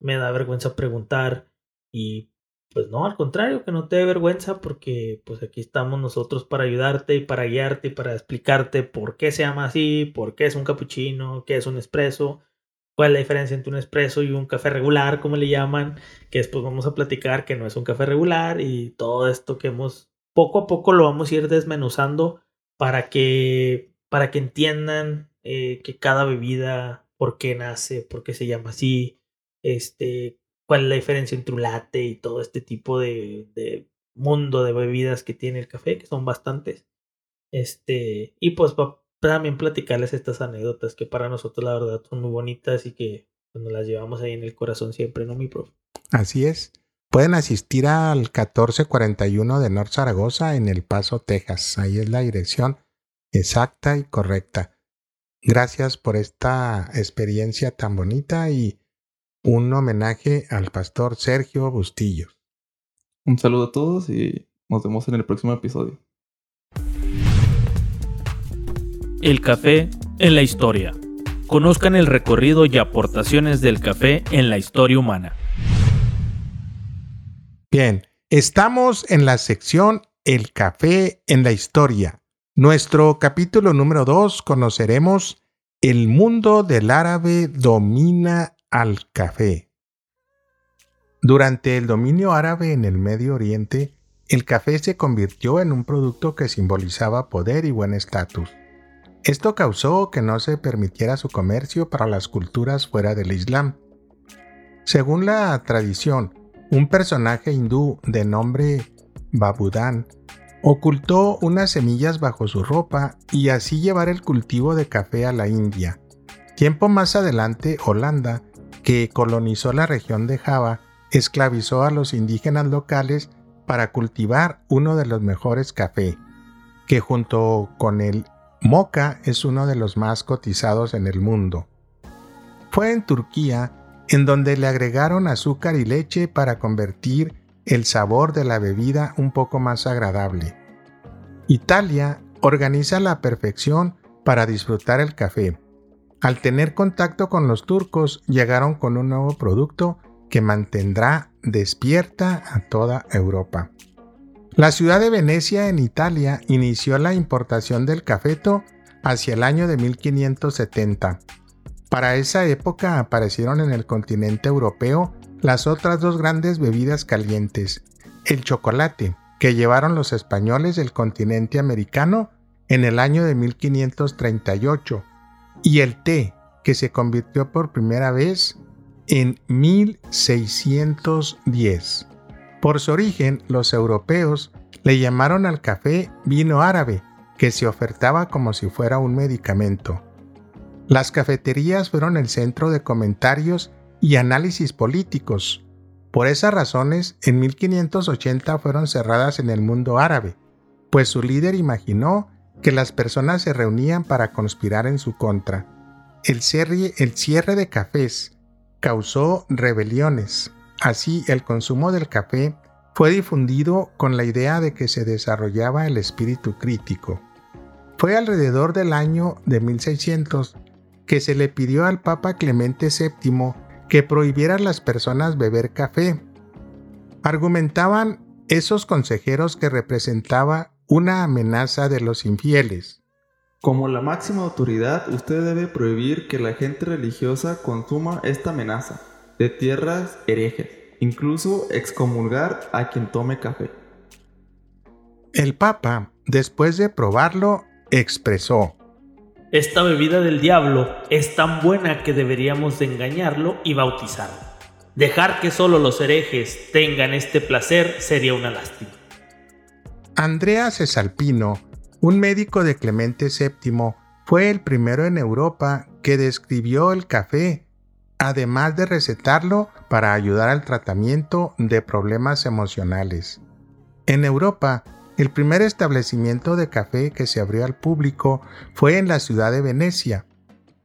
me da vergüenza preguntar, y pues no, al contrario, que no te dé vergüenza porque pues aquí estamos nosotros para ayudarte y para guiarte y para explicarte por qué se llama así, por qué es un cappuccino, qué es un espresso, cuál es la diferencia entre un espresso y un café regular, como le llaman, que después vamos a platicar que no es un café regular y todo esto que hemos poco a poco lo vamos a ir desmenuzando para que para que entiendan eh, que cada bebida por qué nace, por qué se llama así, este, cuál es la diferencia entre un latte y todo este tipo de, de mundo de bebidas que tiene el café, que son bastantes. Este, y pues también platicarles estas anécdotas que para nosotros la verdad son muy bonitas y que pues, nos las llevamos ahí en el corazón siempre, ¿no, mi profe? Así es. Pueden asistir al 1441 de North Zaragoza en El Paso, Texas. Ahí es la dirección exacta y correcta. Gracias por esta experiencia tan bonita y un homenaje al pastor Sergio Bustillo. Un saludo a todos y nos vemos en el próximo episodio. El café en la historia. Conozcan el recorrido y aportaciones del café en la historia humana. Bien, estamos en la sección El café en la historia. Nuestro capítulo número 2 conoceremos El mundo del árabe domina al café. Durante el dominio árabe en el Medio Oriente, el café se convirtió en un producto que simbolizaba poder y buen estatus. Esto causó que no se permitiera su comercio para las culturas fuera del Islam. Según la tradición, un personaje hindú de nombre Babudán ocultó unas semillas bajo su ropa y así llevar el cultivo de café a la India. Tiempo más adelante, Holanda que colonizó la región de Java, esclavizó a los indígenas locales para cultivar uno de los mejores café, que junto con el moca es uno de los más cotizados en el mundo. Fue en Turquía en donde le agregaron azúcar y leche para convertir el sabor de la bebida un poco más agradable. Italia organiza la perfección para disfrutar el café, al tener contacto con los turcos, llegaron con un nuevo producto que mantendrá despierta a toda Europa. La ciudad de Venecia en Italia inició la importación del cafeto hacia el año de 1570. Para esa época aparecieron en el continente europeo las otras dos grandes bebidas calientes, el chocolate, que llevaron los españoles del continente americano en el año de 1538, y el té, que se convirtió por primera vez en 1610. Por su origen, los europeos le llamaron al café vino árabe, que se ofertaba como si fuera un medicamento. Las cafeterías fueron el centro de comentarios y análisis políticos. Por esas razones, en 1580 fueron cerradas en el mundo árabe, pues su líder imaginó que las personas se reunían para conspirar en su contra. El cierre, el cierre de cafés causó rebeliones. Así, el consumo del café fue difundido con la idea de que se desarrollaba el espíritu crítico. Fue alrededor del año de 1600 que se le pidió al Papa Clemente VII que prohibiera a las personas beber café. Argumentaban esos consejeros que representaba una amenaza de los infieles. Como la máxima autoridad, usted debe prohibir que la gente religiosa consuma esta amenaza de tierras herejes, incluso excomulgar a quien tome café. El Papa, después de probarlo, expresó, Esta bebida del diablo es tan buena que deberíamos de engañarlo y bautizarlo. Dejar que solo los herejes tengan este placer sería una lástima. Andrea Cesalpino, un médico de Clemente VII, fue el primero en Europa que describió el café, además de recetarlo para ayudar al tratamiento de problemas emocionales. En Europa, el primer establecimiento de café que se abrió al público fue en la ciudad de Venecia,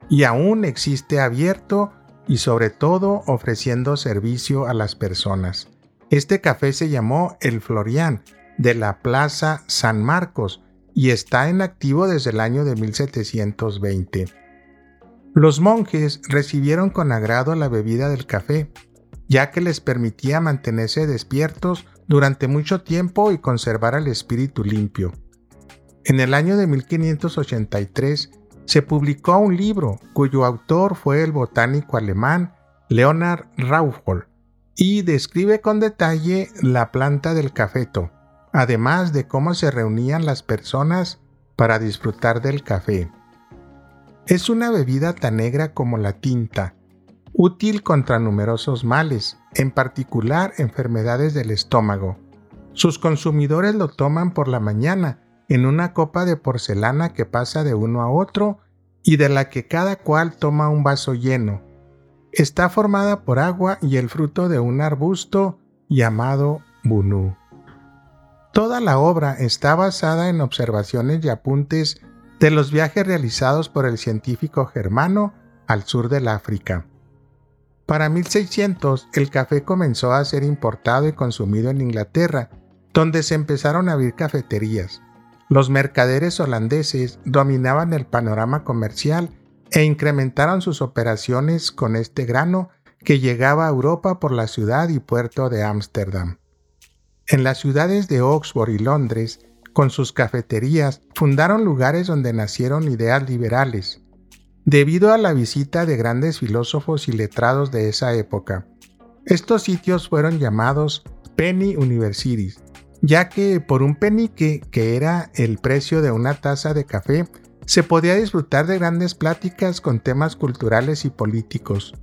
y aún existe abierto y sobre todo ofreciendo servicio a las personas. Este café se llamó El Florian de la Plaza San Marcos y está en activo desde el año de 1720. Los monjes recibieron con agrado la bebida del café, ya que les permitía mantenerse despiertos durante mucho tiempo y conservar el espíritu limpio. En el año de 1583 se publicó un libro cuyo autor fue el botánico alemán Leonard Raucholl y describe con detalle la planta del cafeto, además de cómo se reunían las personas para disfrutar del café. Es una bebida tan negra como la tinta, útil contra numerosos males, en particular enfermedades del estómago. Sus consumidores lo toman por la mañana en una copa de porcelana que pasa de uno a otro y de la que cada cual toma un vaso lleno. Está formada por agua y el fruto de un arbusto llamado bunú. Toda la obra está basada en observaciones y apuntes de los viajes realizados por el científico germano al sur del África. Para 1600 el café comenzó a ser importado y consumido en Inglaterra, donde se empezaron a abrir cafeterías. Los mercaderes holandeses dominaban el panorama comercial e incrementaron sus operaciones con este grano que llegaba a Europa por la ciudad y puerto de Ámsterdam. En las ciudades de Oxford y Londres, con sus cafeterías, fundaron lugares donde nacieron ideas liberales, debido a la visita de grandes filósofos y letrados de esa época. Estos sitios fueron llamados Penny Universities, ya que por un penique, que era el precio de una taza de café, se podía disfrutar de grandes pláticas con temas culturales y políticos.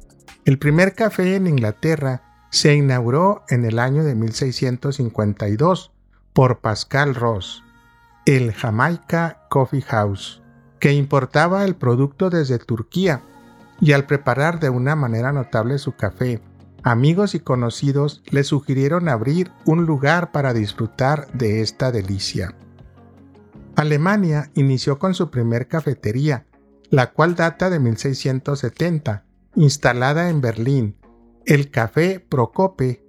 El primer café en Inglaterra se inauguró en el año de 1652 por Pascal Ross, el Jamaica Coffee House, que importaba el producto desde Turquía y al preparar de una manera notable su café, amigos y conocidos le sugirieron abrir un lugar para disfrutar de esta delicia. Alemania inició con su primer cafetería, la cual data de 1670, instalada en Berlín, el Café Procope,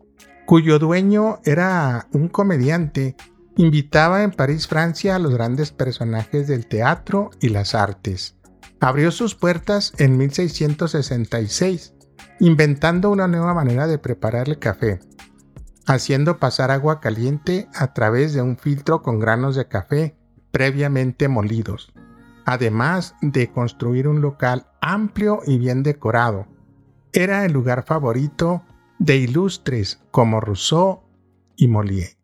cuyo dueño era un comediante, invitaba en París, Francia a los grandes personajes del teatro y las artes. Abrió sus puertas en 1666, inventando una nueva manera de preparar el café, haciendo pasar agua caliente a través de un filtro con granos de café previamente molidos, además de construir un local amplio y bien decorado, era el lugar favorito de ilustres como Rousseau y Molière.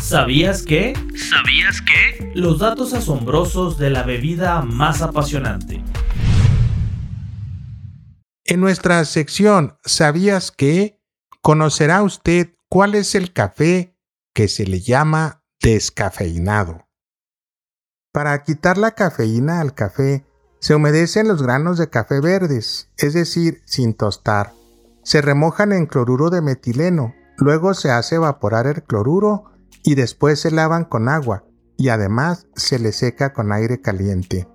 ¿Sabías que? ¿Sabías que? Los datos asombrosos de la bebida más apasionante. En nuestra sección ¿Sabías que? conocerá usted cuál es el café que se le llama descafeinado. Para quitar la cafeína al café, se humedecen los granos de café verdes, es decir, sin tostar. Se remojan en cloruro de metileno, luego se hace evaporar el cloruro y después se lavan con agua y además se le seca con aire caliente.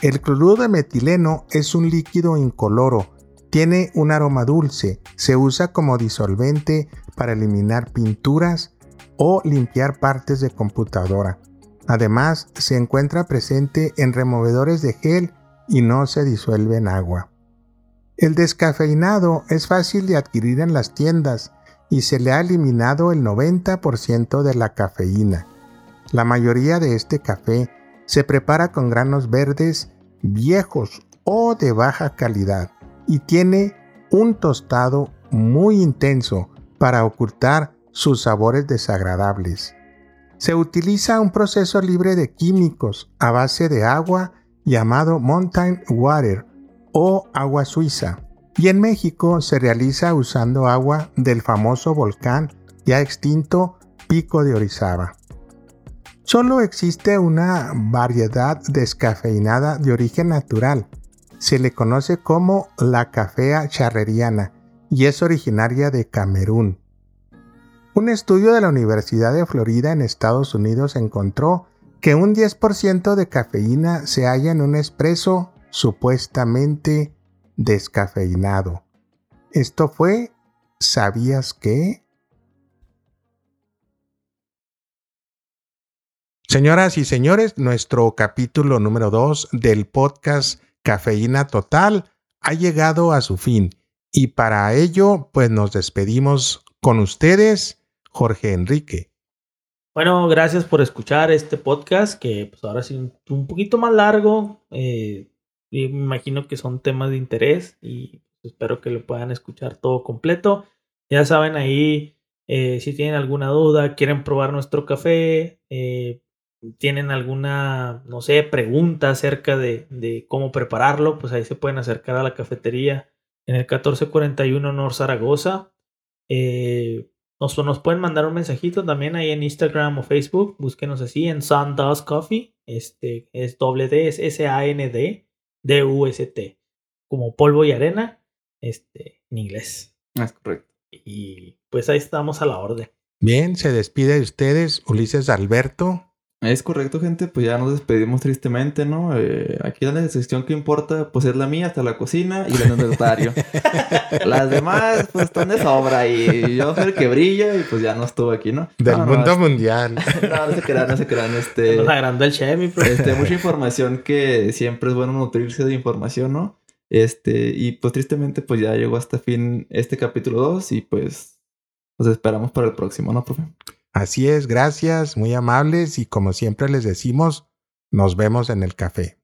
El cloruro de metileno es un líquido incoloro Tiene un aroma dulce, se usa como disolvente para eliminar pinturas o limpiar partes de computadora. Además, se encuentra presente en removedores de gel y no se disuelve en agua. El descafeinado es fácil de adquirir en las tiendas y se le ha eliminado el 90% de la cafeína. La mayoría de este café se prepara con granos verdes viejos o de baja calidad y tiene un tostado muy intenso para ocultar sus sabores desagradables. Se utiliza un proceso libre de químicos a base de agua llamado Mountain Water o agua suiza y en México se realiza usando agua del famoso volcán ya extinto Pico de Orizaba. Solo existe una variedad descafeinada de origen natural. Se le conoce como la cafea charreriana y es originaria de Camerún. Un estudio de la Universidad de Florida en Estados Unidos encontró que un 10% de cafeína se halla en un espresso supuestamente descafeinado. Esto fue ¿Sabías qué? Señoras y señores, nuestro capítulo número 2 del podcast Cafeína Total ha llegado a su fin y para ello pues nos despedimos con ustedes, Jorge Enrique. Bueno, gracias por escuchar este podcast que pues ahora sí un poquito más largo. Eh, me imagino que son temas de interés y espero que lo puedan escuchar todo completo. Ya saben ahí eh, si tienen alguna duda, quieren probar nuestro café, eh, tienen alguna, no sé, pregunta acerca de, de, cómo prepararlo, pues ahí se pueden acercar a la cafetería en el 1441 North Zaragoza. Eh, nos, nos, pueden mandar un mensajito también ahí en Instagram o Facebook. Búsquenos así en Sundust Coffee. Este es doble D, es S-A-N-D, D-U-S-T. Como polvo y arena, este, en inglés. Es correcto. Y pues ahí estamos a la orden. Bien, se despide de ustedes Ulises Alberto. Es correcto, gente, pues ya nos despedimos tristemente, ¿no? Eh, aquí la sección que importa, pues es la mía, hasta la cocina y el notario. <laughs> Las demás, pues están de sobra y yo soy el que brilla y pues ya no estuvo aquí, ¿no? Del no, mundo no, mundial. <laughs> No, no se crean, no se crean, este... Nos agrandó el Chevy, pero... Este, mucha información que siempre es bueno nutrirse de información, ¿no? Este, y pues tristemente, pues ya llegó hasta fin este capítulo 2 y pues nos esperamos para el próximo, ¿no, profe? Así es, gracias, muy amables y como siempre les decimos, nos vemos en el café.